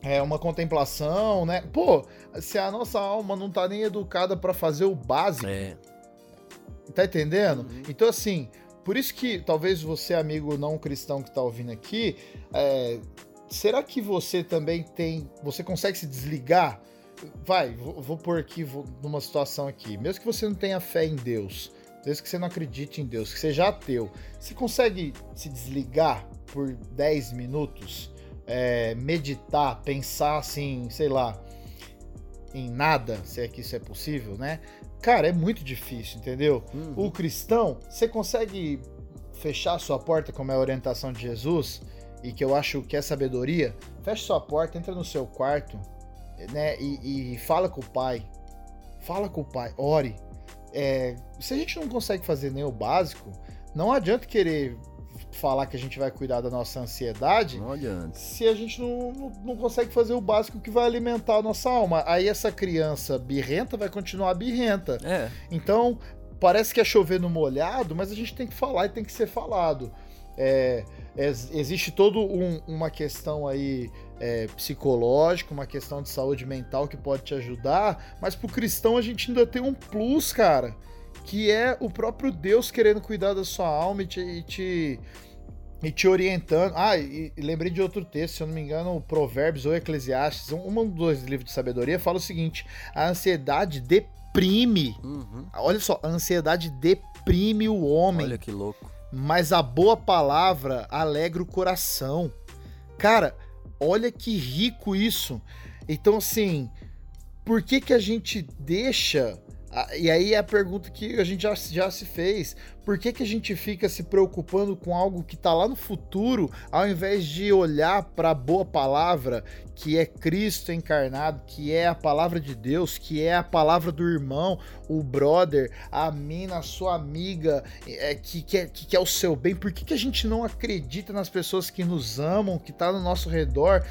é, uma contemplação, né? Pô, se a nossa alma não tá nem educada para fazer o básico. É. Tá entendendo? Uhum. Então, assim, por isso que talvez você, amigo não cristão que tá ouvindo aqui, é, será que você também tem. Você consegue se desligar? Vai, vou, vou pôr aqui vou, numa situação aqui. Mesmo que você não tenha fé em Deus, desde que você não acredite em Deus, que seja ateu, você consegue se desligar por 10 minutos, é, meditar, pensar assim, sei lá, em nada, se é que isso é possível, né? Cara, é muito difícil, entendeu? Uhum. O cristão, você consegue fechar sua porta, como é a orientação de Jesus, e que eu acho que é sabedoria, fecha sua porta, entra no seu quarto, né? E, e fala com o pai. Fala com o pai, ore, é, se a gente não consegue fazer nem o básico, não adianta querer falar que a gente vai cuidar da nossa ansiedade se a gente não, não, não, consegue fazer o básico que vai alimentar a nossa alma. Aí essa criança birrenta vai continuar birrenta. É. Então, parece que é chover no molhado, mas a gente tem que falar e tem que ser falado. É, é, existe toda um, uma questão aí é, psicológica, uma questão de saúde mental que pode te ajudar, mas pro cristão a gente ainda tem um plus, cara, que é o próprio Deus querendo cuidar da sua alma e te, e te, e te orientando. Ah, e, e, lembrei de outro texto, se eu não me engano, Provérbios ou Eclesiastes, um, um dos dois livros de sabedoria, fala o seguinte: a ansiedade deprime. Uhum. Olha só, a ansiedade deprime o homem. Olha que louco. Mas a boa palavra alegra o coração. Cara, olha que rico isso. Então, assim, por que que a gente deixa e aí é a pergunta que a gente já, já se fez. Por que, que a gente fica se preocupando com algo que está lá no futuro, ao invés de olhar para a boa palavra, que é Cristo encarnado, que é a palavra de Deus, que é a palavra do irmão, o brother, a mina, a sua amiga, é, que, que, é, que, que é o seu bem? Por que, que a gente não acredita nas pessoas que nos amam, que tá no nosso redor?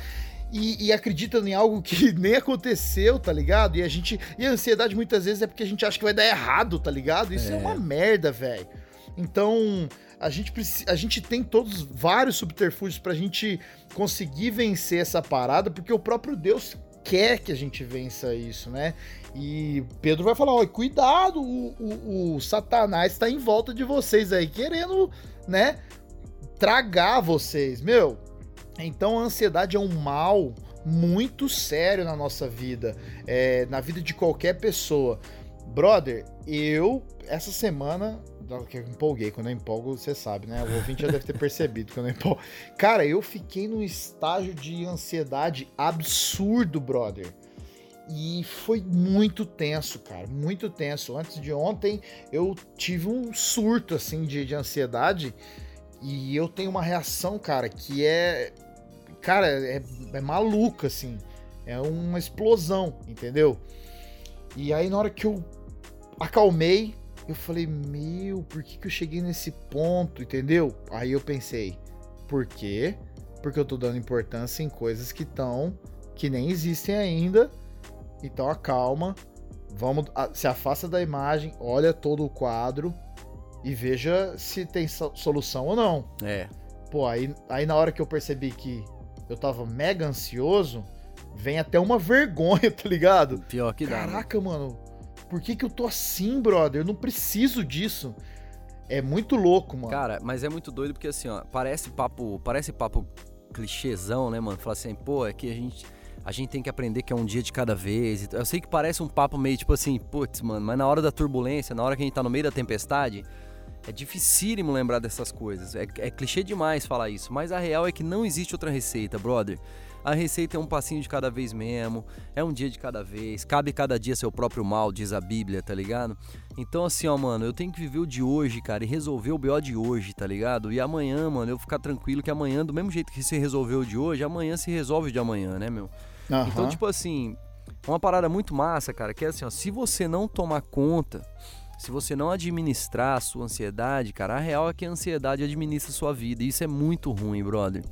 E, e acreditam em algo que nem aconteceu, tá ligado? E a gente. E a ansiedade muitas vezes é porque a gente acha que vai dar errado, tá ligado? Isso é, é uma merda, velho. Então, a gente, a gente tem todos vários subterfúgios pra gente conseguir vencer essa parada, porque o próprio Deus quer que a gente vença isso, né? E Pedro vai falar: ó, cuidado, o, o, o Satanás tá em volta de vocês aí, querendo, né? Tragar vocês. Meu, então a ansiedade é um mal muito sério na nossa vida, é, na vida de qualquer pessoa. Brother, eu, essa semana, que eu empolguei, quando eu empolgo, você sabe, né? O ouvinte já deve ter percebido quando eu empolgo. Cara, eu fiquei num estágio de ansiedade absurdo, brother. E foi muito tenso, cara, muito tenso. Antes de ontem, eu tive um surto, assim, de, de ansiedade. E eu tenho uma reação, cara, que é cara, é, é maluca, assim. É uma explosão, entendeu? E aí, na hora que eu acalmei, eu falei, meu, por que, que eu cheguei nesse ponto, entendeu? Aí eu pensei, por quê? Porque eu tô dando importância em coisas que estão, que nem existem ainda. Então acalma, vamos, se afasta da imagem, olha todo o quadro e veja se tem solução ou não. É. Pô, aí, aí na hora que eu percebi que eu tava mega ansioso, vem até uma vergonha, tá ligado? Pior que dá. Né? Caraca, né? mano, por que que eu tô assim, brother? Eu não preciso disso. É muito louco, mano. Cara, mas é muito doido porque assim, ó, parece papo, parece papo clichêzão, né, mano? Falar assim, pô, é que a gente a gente tem que aprender que é um dia de cada vez. Eu sei que parece um papo meio tipo assim, putz, mano, mas na hora da turbulência, na hora que a gente tá no meio da tempestade, É dificílimo lembrar dessas coisas. É, é clichê demais falar isso, mas a real é que não existe outra receita, brother. A receita é um passinho de cada vez mesmo, é um dia de cada vez, cabe cada dia seu próprio mal, diz a Bíblia, tá ligado? Então assim, ó, mano, eu tenho que viver o de hoje, cara, e resolver o BO de hoje, tá ligado? E amanhã, mano, eu ficar tranquilo que amanhã, do mesmo jeito que se resolveu o de hoje, amanhã se resolve o de amanhã, né, meu? Uhum. Então, tipo assim, uma parada muito massa, cara, que é assim, ó, se você não tomar conta, se você não administrar a sua ansiedade, cara, a real é que a ansiedade administra a sua vida. E isso é muito ruim, brother.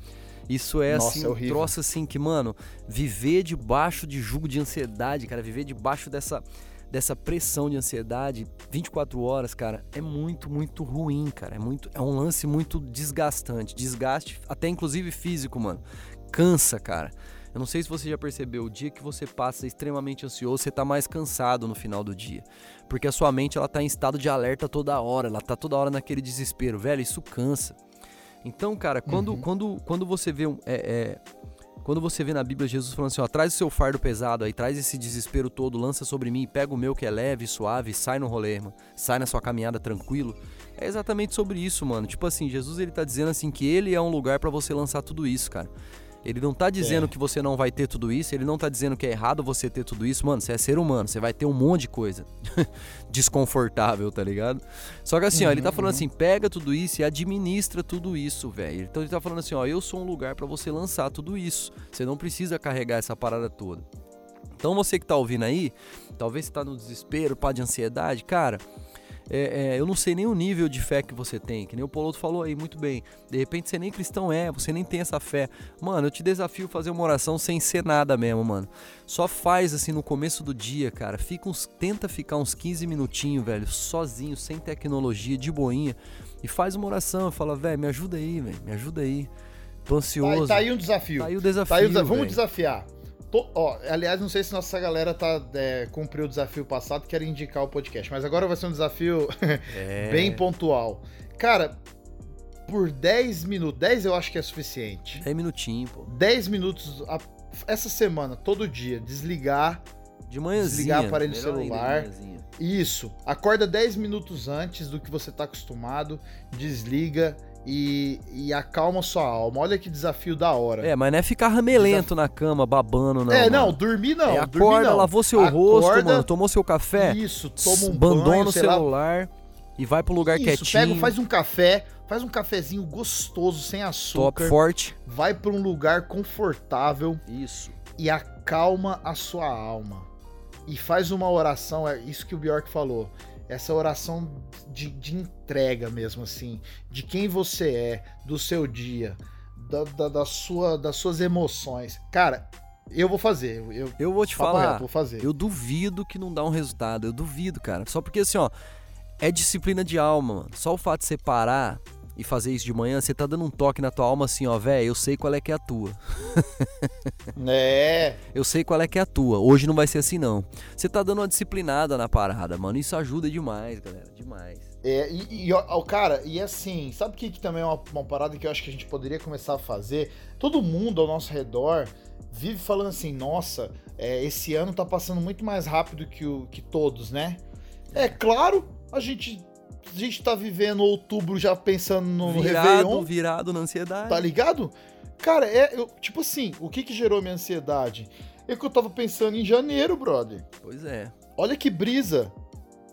Isso é Nossa, assim, é um troço assim que, mano, viver debaixo de jugo de ansiedade, cara, viver debaixo dessa dessa pressão de ansiedade 24 horas, cara, é muito, muito ruim, cara. É muito é um lance muito desgastante, desgaste até inclusive físico, mano. Cansa, cara. Eu não sei se você já percebeu, o dia que você passa extremamente ansioso, você tá mais cansado no final do dia. Porque a sua mente, ela tá em estado de alerta toda hora, ela tá toda hora naquele desespero. Velho, isso cansa. Então, cara, quando, uhum. quando, quando você vê um. É, é, quando você vê na Bíblia Jesus falando assim, ó, traz o seu fardo pesado aí, traz esse desespero todo, lança sobre mim, pega o meu que é leve, suave, sai no rolê, mano. Sai na sua caminhada tranquilo. É exatamente sobre isso, mano. Tipo assim, Jesus ele tá dizendo assim que ele é um lugar para você lançar tudo isso, cara. Ele não tá dizendo é. que você não vai ter tudo isso, ele não tá dizendo que é errado você ter tudo isso. Mano, você é ser humano, você vai ter um monte de coisa desconfortável, tá ligado? Só que assim, uhum, ó, ele tá falando uhum. assim, pega tudo isso e administra tudo isso, velho. Então ele tá falando assim, ó, eu sou um lugar para você lançar tudo isso. Você não precisa carregar essa parada toda. Então você que tá ouvindo aí, talvez você tá no desespero, pá de ansiedade, cara, é, é, eu não sei nem o nível de fé que você tem, que nem o Poloto falou aí muito bem. De repente você nem cristão é, você nem tem essa fé. Mano, eu te desafio a fazer uma oração sem ser nada mesmo, mano. Só faz assim no começo do dia, cara. Fica uns, tenta ficar uns 15 minutinhos, velho, sozinho, sem tecnologia, de boinha. E faz uma oração, fala, velho, me ajuda aí, velho, me ajuda aí. Tô ansioso. Tá, tá aí um desafio. Tá aí o desafio. Tá aí o desafio. Vamos desafiar. Ó, aliás, não sei se nossa galera tá é, cumpriu o desafio passado, quer indicar o podcast, mas agora vai ser um desafio é. bem pontual. Cara, por 10 minutos, 10 eu acho que é suficiente. 10 minutinhos, pô. 10 minutos a, essa semana, todo dia, desligar. De manhãzinha. Desligar o aparelho celular. Isso. Acorda 10 minutos antes do que você tá acostumado, desliga e, e acalma sua alma. Olha que desafio da hora. É, mas não é ficar ramelento Desaf... na cama, babando, não. É, não, mano. dormir não. É, acorda, não. lavou seu acorda, rosto, mano, tomou seu café. Isso, toma um abandona banho, o celular lá. e vai pro lugar isso, quietinho. Pega, faz um café, faz um cafezinho gostoso, sem açúcar. Top forte. Vai pra um lugar confortável. Isso. E acalma a sua alma. E faz uma oração, é isso que o Bjork falou essa oração de, de entrega mesmo, assim, de quem você é, do seu dia, da, da, da, sua, das suas emoções. Cara, eu vou fazer. Eu, eu vou te falar. Reto, vou fazer. Eu duvido que não dá um resultado. Eu duvido, cara. Só porque assim, ó, é disciplina de alma, mano. Só o fato de você parar e fazer isso de manhã, você tá dando um toque na tua alma assim, ó, velho, eu sei qual é que é a tua. é. Eu sei qual é que é a tua. Hoje não vai ser assim, não. Você tá dando uma disciplinada na parada, mano. Isso ajuda demais, galera. Demais. É, e, e ó, cara, e assim, sabe o que, que também é uma, uma parada que eu acho que a gente poderia começar a fazer? Todo mundo ao nosso redor vive falando assim, nossa, é, esse ano tá passando muito mais rápido que, o, que todos, né? É claro, a gente a gente tá vivendo outubro já pensando no virado, Réveillon. Virado na ansiedade. Tá ligado? Cara, é. Eu, tipo assim, o que que gerou minha ansiedade? É que eu tava pensando em janeiro, brother. Pois é. Olha que brisa.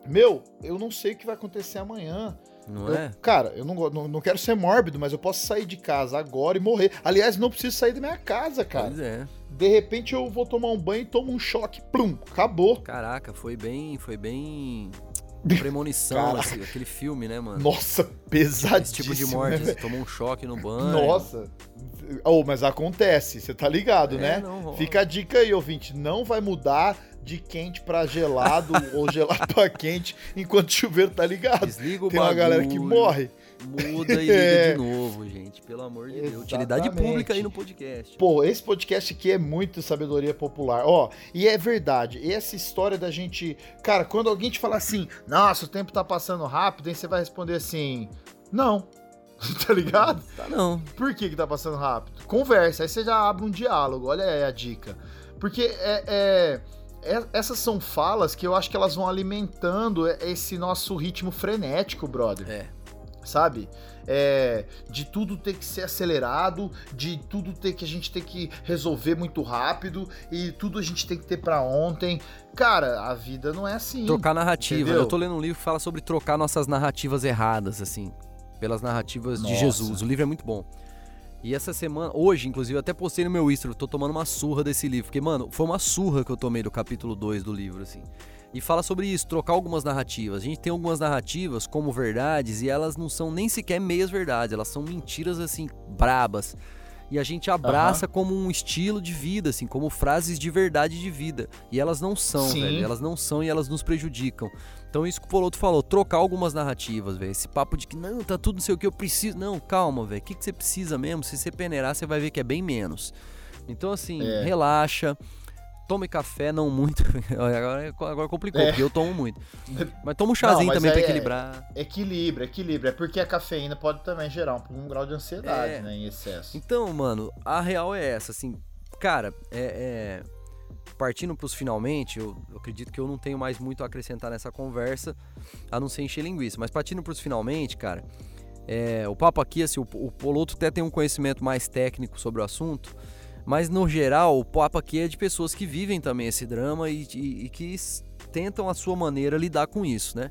Meu, eu não sei o que vai acontecer amanhã. Não eu, é? Cara, eu não, não, não, quero ser mórbido, mas eu posso sair de casa agora e morrer. Aliás, não preciso sair da minha casa, cara. Pois é. De repente eu vou tomar um banho e tomo um choque, plum, acabou. Caraca, foi bem, foi bem Premonição, assim, aquele filme, né, mano? Nossa, pesadíssimo. Esse tipo de morte, né? você tomou um choque no banho. Nossa. Oh, mas acontece, você tá ligado, é, né? Não, Fica a dica aí, ouvinte, não vai mudar de quente para gelado ou gelado para quente enquanto o chuveiro tá ligado. Desliga o Tem uma galera que morre. Muda e liga é. de novo, gente. Pelo amor de. Deus. Utilidade pública aí no podcast. Pô, esse podcast aqui é muito sabedoria popular. Ó, e é verdade. Essa história da gente. Cara, quando alguém te fala assim, nossa, o tempo tá passando rápido, aí você vai responder assim: não. tá ligado? Tá não. Por que, que tá passando rápido? Conversa, aí você já abre um diálogo. Olha aí a dica. Porque é, é é, essas são falas que eu acho que elas vão alimentando esse nosso ritmo frenético, brother. É. sabe? É, de tudo ter que ser acelerado, de tudo ter que a gente ter que resolver muito rápido e tudo a gente tem que ter para ontem. Cara, a vida não é assim. Trocar narrativa. Entendeu? Eu tô lendo um livro que fala sobre trocar nossas narrativas erradas, assim, pelas narrativas Nossa. de Jesus. O livro é muito bom. E essa semana, hoje, inclusive, eu até postei no meu Instagram, tô tomando uma surra desse livro. Porque, mano, foi uma surra que eu tomei do capítulo 2 do livro, assim e fala sobre isso, trocar algumas narrativas. A gente tem algumas narrativas como verdades e elas não são nem sequer meias verdades, elas são mentiras assim brabas. E a gente abraça uhum. como um estilo de vida, assim, como frases de verdade de vida. E elas não são, Sim. velho. Elas não são e elas nos prejudicam. Então, isso que o Poloto falou, trocar algumas narrativas, velho. Esse papo de que, não, tá tudo não sei o que eu preciso. Não, calma, velho. O que, que você precisa mesmo? Se você peneirar, você vai ver que é bem menos. Então, assim, é. relaxa tome café, não muito. agora, agora complicou, é. porque eu tomo muito. Mas toma um chazinho não, também é, pra equilibrar. Equilibra, equilibra. É porque a cafeína pode também gerar um, um grau de ansiedade, é. né, em excesso. Então, mano, a real é essa, assim, cara, é, é partindo pros finalmente, eu, eu, acredito que eu não tenho mais muito a acrescentar nessa conversa, a não ser encher linguiça. Mas partindo pros finalmente, cara, é, o papo aqui, assim, o, o Poloto até tem um conhecimento mais técnico sobre o assunto, mas no geral, o papo aqui é de pessoas que vivem também esse drama e, e, e que tentam a sua maneira lidar com isso, né?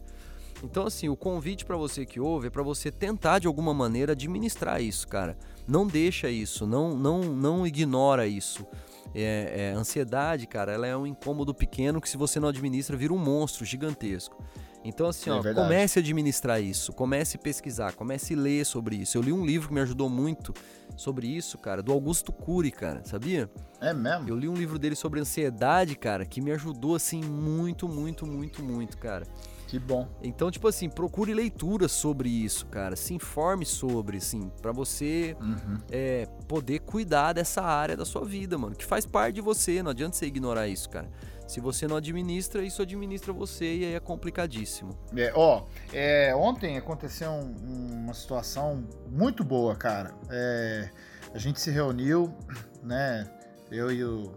Então, assim, o convite para você que ouve é para você tentar de alguma maneira administrar isso, cara. Não deixa isso, não, não, não ignora isso. É, é, ansiedade, cara, ela é um incômodo pequeno que se você não administra vira um monstro gigantesco. Então, assim, é ó, comece a administrar isso, comece a pesquisar, comece a ler sobre isso. Eu li um livro que me ajudou muito sobre isso, cara, do Augusto Cury, cara, sabia? É mesmo? Eu li um livro dele sobre ansiedade, cara, que me ajudou, assim, muito, muito, muito, muito, cara. Que bom. Então, tipo assim, procure leituras sobre isso, cara. Se informe sobre, assim, para você uhum. é, poder cuidar dessa área da sua vida, mano. Que faz parte de você, não adianta você ignorar isso, cara. Se você não administra, isso administra você e aí é complicadíssimo. É, ó, é, ontem aconteceu um, uma situação muito boa, cara. É, a gente se reuniu, né? Eu e o,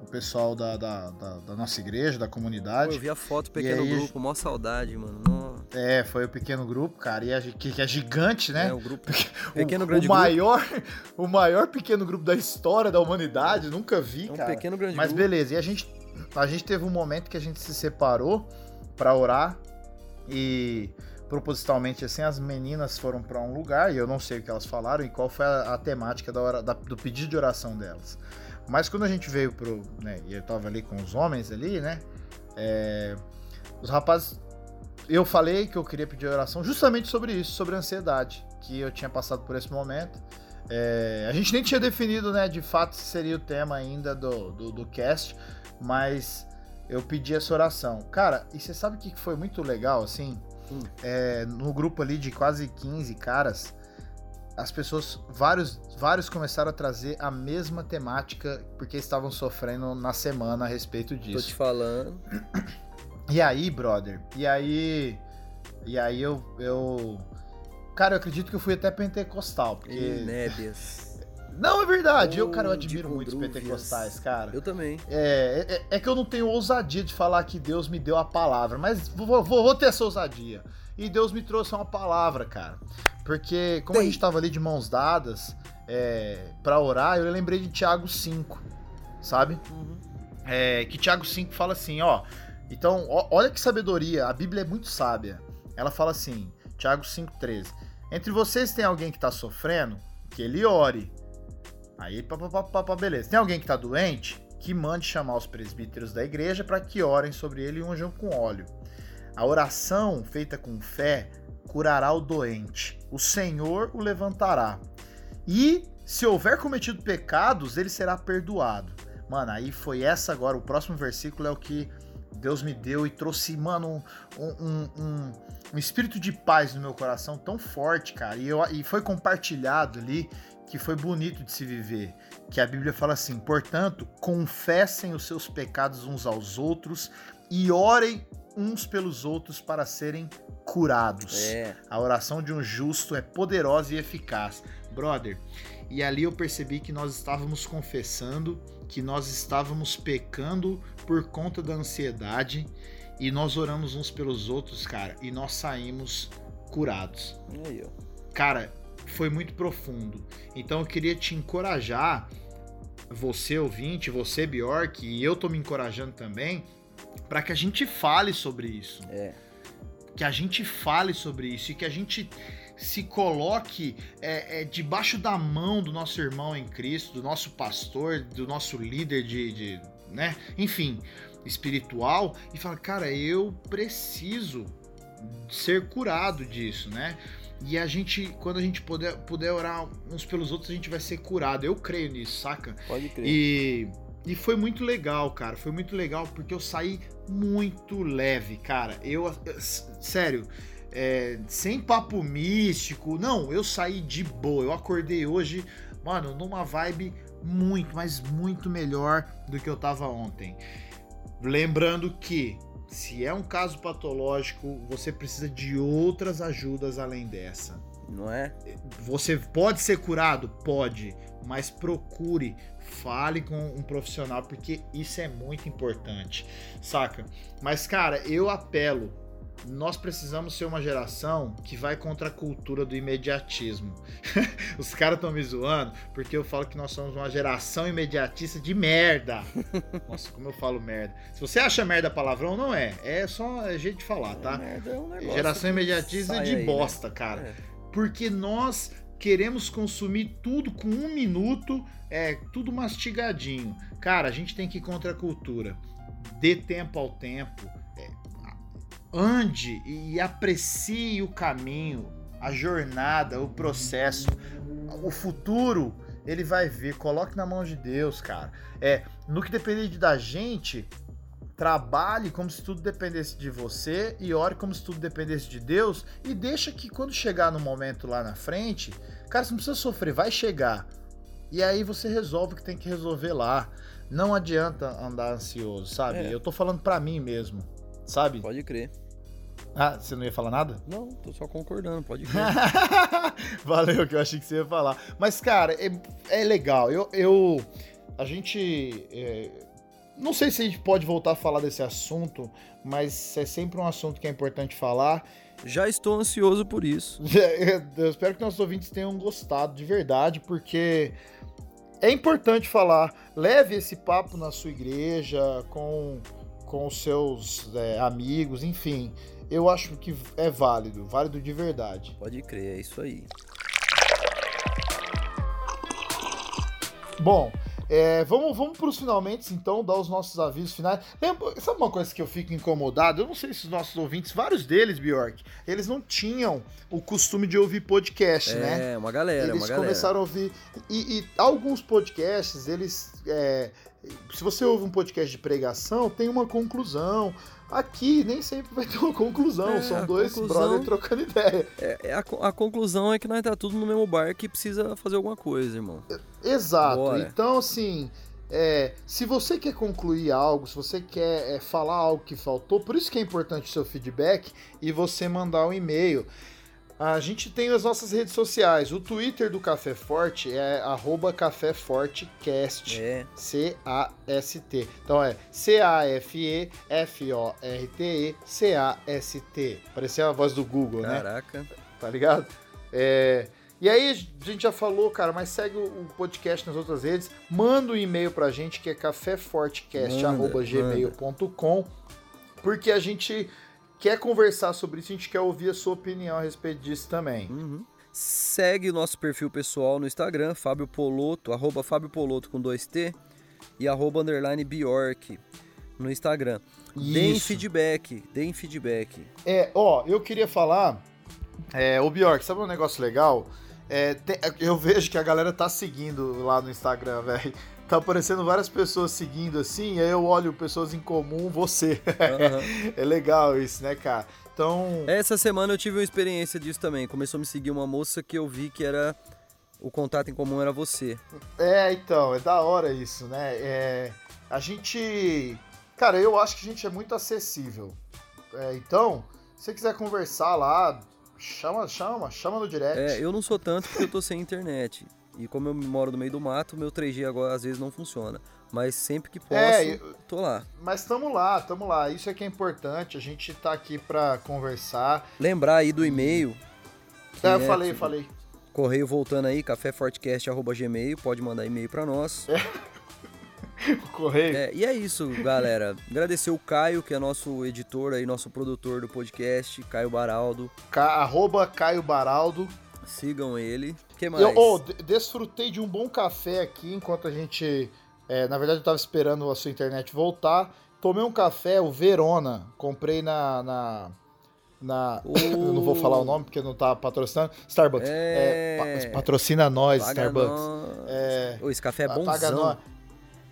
o pessoal da, da, da, da, nossa igreja, da comunidade. Pô, eu vi a foto do pequeno aí, grupo, mó saudade, mano. É, foi o pequeno grupo, cara, e a, que, que é gigante, né? É, o grupo. Pequeno o, grande o maior, grupo. O maior pequeno grupo da história da humanidade, nunca vi, é um cara. pequeno grande Mas grupo. beleza, e a gente a gente teve um momento que a gente se separou para orar e propositalmente assim as meninas foram para um lugar e eu não sei o que elas falaram e qual foi a, a temática da hora da, do pedido de oração delas. Mas quando a gente veio pro, né, e eu tava ali com os homens ali, né, é, os rapazes, eu falei que eu queria pedir oração justamente sobre isso, sobre a ansiedade, que eu tinha passado por esse momento. É, a gente nem tinha definido, né, de fato se seria o tema ainda do, do, do cast, mas eu pedi essa oração. Cara, e você sabe o que foi muito legal, assim? Hum. É, no grupo ali de quase 15 caras, as pessoas, vários, vários começaram a trazer a mesma temática porque estavam sofrendo na semana a respeito disso. Tô te falando. E aí, brother, e aí. E aí eu. eu cara, eu acredito que eu fui até pentecostal. Porque. Nébias. Não, é verdade. eu, cara, eu admiro muito os pentecostais, cara. Eu também. É, é, é, que eu não tenho ousadia de falar que Deus me deu a palavra, mas vou, vou, vou ter essa ousadia. E Deus me trouxe uma palavra, cara. Porque, como Tem. a gente tava ali de mãos dadas é, para orar, eu lembrei de Tiago 5, sabe? Uhum. É, que Tiago 5 fala assim, ó. Então, ó, olha que sabedoria, a Bíblia é muito sábia. Ela fala assim, Tiago 5,13. Entre vocês tem alguém que tá sofrendo, que ele ore. Aí, papapá, beleza. Tem alguém que tá doente? Que mande chamar os presbíteros da igreja para que orem sobre ele e unjam com óleo. A oração feita com fé curará o doente. O Senhor o levantará. E se houver cometido pecados, ele será perdoado. Mano, aí foi essa agora. O próximo versículo é o que Deus me deu e trouxe, mano, um, um, um, um espírito de paz no meu coração tão forte, cara. E, eu, e foi compartilhado ali que foi bonito de se viver. Que a Bíblia fala assim: portanto, confessem os seus pecados uns aos outros e orem uns pelos outros para serem curados. É. A oração de um justo é poderosa e eficaz. Brother, e ali eu percebi que nós estávamos confessando, que nós estávamos pecando por conta da ansiedade e nós oramos uns pelos outros, cara, e nós saímos curados. Aí, ó. Cara, foi muito profundo. Então eu queria te encorajar, você ouvinte, você Bjork, e eu tô me encorajando também, para que a gente fale sobre isso. É. Que a gente fale sobre isso e que a gente se coloque é, é, debaixo da mão do nosso irmão em Cristo, do nosso pastor, do nosso líder de, de né? Enfim, espiritual e fala, cara, eu preciso ser curado disso, né? E a gente, quando a gente puder, puder orar uns pelos outros, a gente vai ser curado. Eu creio nisso, saca? Pode crer. E, e foi muito legal, cara. Foi muito legal porque eu saí muito leve, cara. Eu, eu sério, é, sem papo místico. Não, eu saí de boa. Eu acordei hoje, mano, numa vibe muito, mas muito melhor do que eu tava ontem. Lembrando que se é um caso patológico, você precisa de outras ajudas além dessa. Não é? Você pode ser curado? Pode, mas procure, fale com um profissional, porque isso é muito importante, saca? Mas, cara, eu apelo nós precisamos ser uma geração que vai contra a cultura do imediatismo. Os caras estão me zoando porque eu falo que nós somos uma geração imediatista de merda. Nossa, como eu falo merda. Se você acha merda palavrão, não é. É só jeito de falar, tá? Merda é um geração imediatista sai de aí, né? bosta, cara. É. Porque nós queremos consumir tudo com um minuto, é tudo mastigadinho. Cara, a gente tem que ir contra a cultura. Dê tempo ao tempo. Ande e aprecie o caminho, a jornada, o processo. O futuro, ele vai vir. Coloque na mão de Deus, cara. É, no que depender de- da gente, trabalhe como se tudo dependesse de você e ore como se tudo dependesse de Deus e deixa que quando chegar no momento lá na frente, cara, você não precisa sofrer, vai chegar. E aí você resolve o que tem que resolver lá. Não adianta andar ansioso, sabe? É. Eu tô falando pra mim mesmo, sabe? Pode crer. Ah, você não ia falar nada? Não, tô só concordando, pode crer. Valeu, que eu achei que você ia falar. Mas, cara, é, é legal. Eu, eu. A gente. é, não sei se a gente pode voltar a falar desse assunto, mas é sempre um assunto que é importante falar. Já estou ansioso por isso. Eu espero que nossos ouvintes tenham gostado de verdade, porque é importante falar. Leve esse papo na sua igreja, com, com os seus é, amigos, enfim. Eu acho que é válido, válido de verdade. Pode crer, é isso aí. Bom, é, vamos, vamos para os finalmente, então, dar os nossos avisos finais. Lembra, sabe uma coisa que eu fico incomodado? Eu não sei se os nossos ouvintes, vários deles, Bjork, eles não tinham o costume de ouvir podcast, né? É, uma galera, eles uma galera. começaram a ouvir. E, e alguns podcasts, eles. é, se você ouve um podcast de pregação, tem uma conclusão. Aqui nem sempre vai ter uma conclusão. É, São dois conclusão- brothers trocando ideia. É, é a, a conclusão é que nós tá tudo no mesmo bar que precisa fazer alguma coisa, irmão. Exato. Bora. Então, assim, é, se você quer concluir algo, se você quer é, falar algo que faltou, por isso que é importante o seu feedback e você mandar um e-mail. A gente tem as nossas redes sociais. O Twitter do Café Forte é arroba Café Fortecast. É, C-A-S-T. Então é C-A-F-E-F-O-R-T-E C-A-S-T. Parecia a voz do Google, né? caraca. tá ligado? É, E aí, a gente já falou, cara, mas segue o o podcast nas outras redes. Manda um e-mail pra gente que é caféfortecast.gmail.com porque a gente quer conversar sobre isso, a gente quer ouvir a sua opinião a respeito disso também. Uhum. Segue o nosso perfil pessoal no Instagram, Fábio Poloto, arroba Fábio Poloto com 2T e arroba underline Bjork no Instagram. Deem feedback, deem feedback. É, ó, eu queria falar, é, o Bjork, sabe um negócio legal? É, eu vejo que a galera tá seguindo lá no Instagram, velho. Tá aparecendo várias pessoas seguindo assim, aí eu olho pessoas em comum, você. Aham. é legal isso, né, cara? Então, Essa semana eu tive uma experiência disso também. Começou a me seguir uma moça que eu vi que era. O contato em comum era você. é, então, é da hora isso, né? É, a gente. Cara, eu acho que a gente é muito acessível. É, então, se você quiser conversar lá, chama, chama, chama no direct. É, eu não sou tanto porque eu tô sem internet. E como eu moro no meio do mato, meu 3G agora às vezes não funciona. Mas sempre que posso, É, tô lá. Mas tamo lá, tamo lá. Isso é que é importante. A gente tá aqui pra conversar. Lembrar aí do e-mail. É, eu é falei, que- falei. Correio voltando aí, caféfortecast.gmail, pode mandar e-mail pra nós. O correio. É, e é isso, galera. Agradecer o Caio, que é nosso editor aí, nosso produtor do podcast, Caio Baraldo. Ca- arroba Caio Baraldo. Sigam ele. Que mais? Eu oh, de- desfrutei de um bom café aqui enquanto a gente. é, na verdade, eu tava esperando a sua internet voltar. Tomei um café, o Verona. Comprei na. na, na- eu não vou falar o nome porque não tá patrocinando. Starbucks. É. pa- patrocina nós, Paga Starbucks. nós. É. Ô, esse café é Paga nós.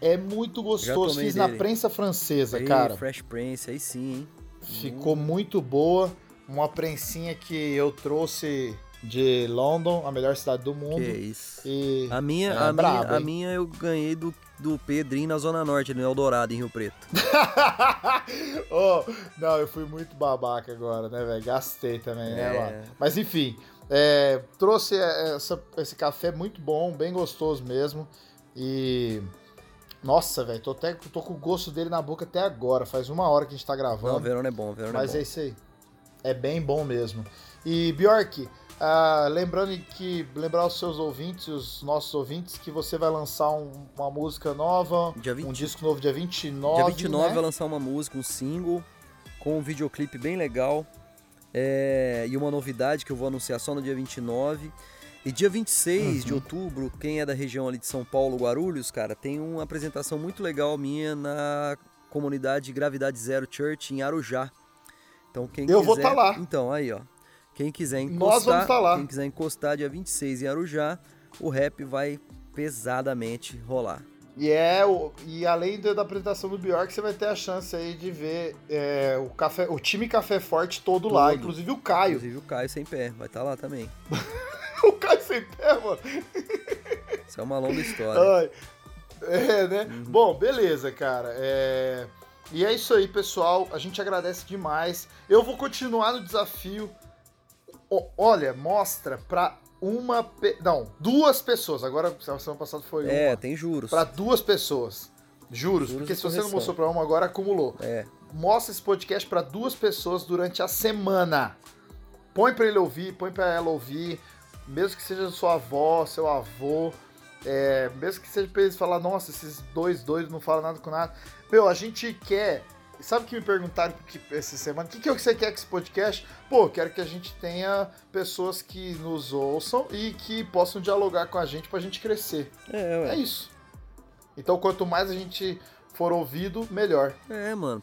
É muito gostoso. Fiz na dele. prensa francesa, Aí, cara. Fresh Prince, aí sim, hein? Ficou muito boa. Uma prensinha que eu trouxe de London, a melhor cidade do mundo. Que isso. E A minha, É, a, brabo, minha, a minha eu ganhei do, do Pedrinho na Zona Norte, no Eldorado, em Rio Preto. oh, não, eu fui muito babaca agora, né, velho? Gastei também, né, É. mano? Mas enfim, é, trouxe essa- esse café muito bom, bem gostoso mesmo. E. Nossa, velho, tô, até- tô com o gosto dele na boca até agora. Faz uma hora que a gente tá Não, gravando. Verona é bom, Verona mas é é bom. isso aí. É bem bom mesmo. E, Bjork, ah, lembrando que. Lembrar os seus ouvintes, os nossos ouvintes, que você vai lançar um- uma música nova, Dia 20. um disco novo dia 29. Dia 29 né? vai lançar uma música, um single, com um videoclipe bem legal. É, e uma novidade que eu vou anunciar só no dia 29. E dia 26 de Uhum. outubro, quem é da região ali de São Paulo, Guarulhos, cara, tem uma apresentação muito legal minha na comunidade Gravidade Zero Church em Arujá. Então quem Eu quiser... vou tá lá. Então, aí, ó. Quem quiser encostar, Nós vamos tá lá. quem quiser encostar dia 26 em Arujá, o rap vai pesadamente rolar. E é o, e além da, apresentação do Bjork, você vai ter a chance aí de ver é, o, café, o time Café Forte todo, lá, Todo. inclusive o Caio. Inclusive o Caio sem pé, vai estar lá também. o Caio sem pé, mano. Isso é uma longa história. Ai. É, né? Uhum. Bom, beleza, cara. É... E é isso aí, pessoal. A gente agradece demais. Eu vou continuar no desafio. Olha, mostra pra uma. Pe... Não, duas pessoas. Agora, semana passada foi é, uma. tem juros. Pra duas pessoas. Juros, Juros porque se você não correção. mostrou pra uma, agora acumulou. É, Mostra esse podcast pra duas pessoas durante a semana. Põe pra ele ouvir, põe pra ela ouvir, mesmo que seja sua avó, seu avô, é, mesmo que seja pra eles falar, nossa, esses dois doidos não falam nada com nada. Meu, a gente quer. Sabe que me perguntaram que, essa semana? O que, que é o que você quer com esse podcast? Pô, quero que a gente tenha pessoas que nos ouçam e que possam dialogar com a gente pra gente crescer. é, É ué. isso. Então, quanto mais a gente for ouvido, melhor. É, mano.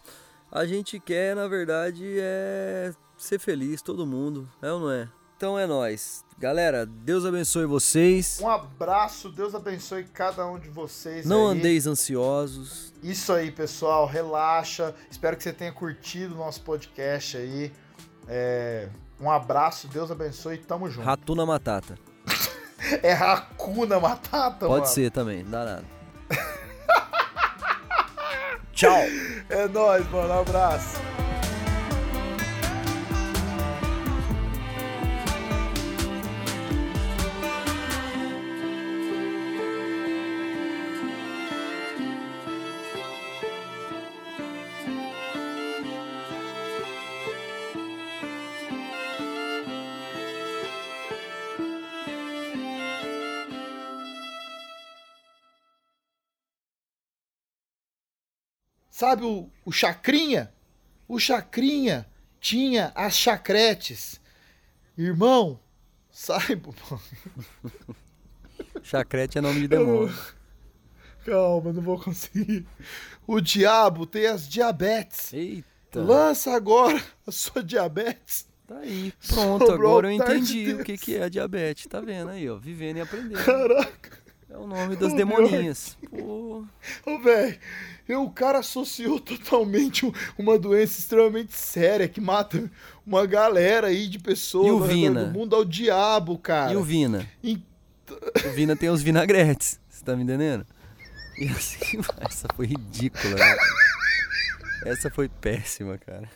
A gente quer, na verdade, é ser feliz, todo mundo, é ou não é? Então é nóis. Galera, Deus abençoe vocês. Um abraço, Deus abençoe cada um de vocês. Não aí. andeis ansiosos. Isso aí, pessoal, relaxa. Espero que você tenha curtido o nosso podcast aí. É, Um abraço, Deus abençoe, tamo junto. Ratuna Matata. É Hakuna Matata, Pode mano. ser também, não dá nada. Tchau. É nóis, mano, um abraço. Sabe o, o Chacrinha? O Chacrinha tinha as chacretes. Irmão, saiba. Chacrete é nome de demônio. Calma, não vou conseguir. O diabo tem as diabetes. Eita. Lança agora a sua diabetes. Tá aí, pronto, Sobrou agora eu entendi o que, que é a diabetes. Tá vendo aí, ó, vivendo e aprendendo. Caraca, É o nome das Ô, demoninhas. Ô velho, o cara associou totalmente um- uma doença extremamente séria que mata uma galera aí de pessoas E o do mundo ao diabo, cara. e o Vina? E- O Vina tem os vinagretes, você tá me entendendo? E assim, essa foi ridícula, né? Essa foi péssima, cara.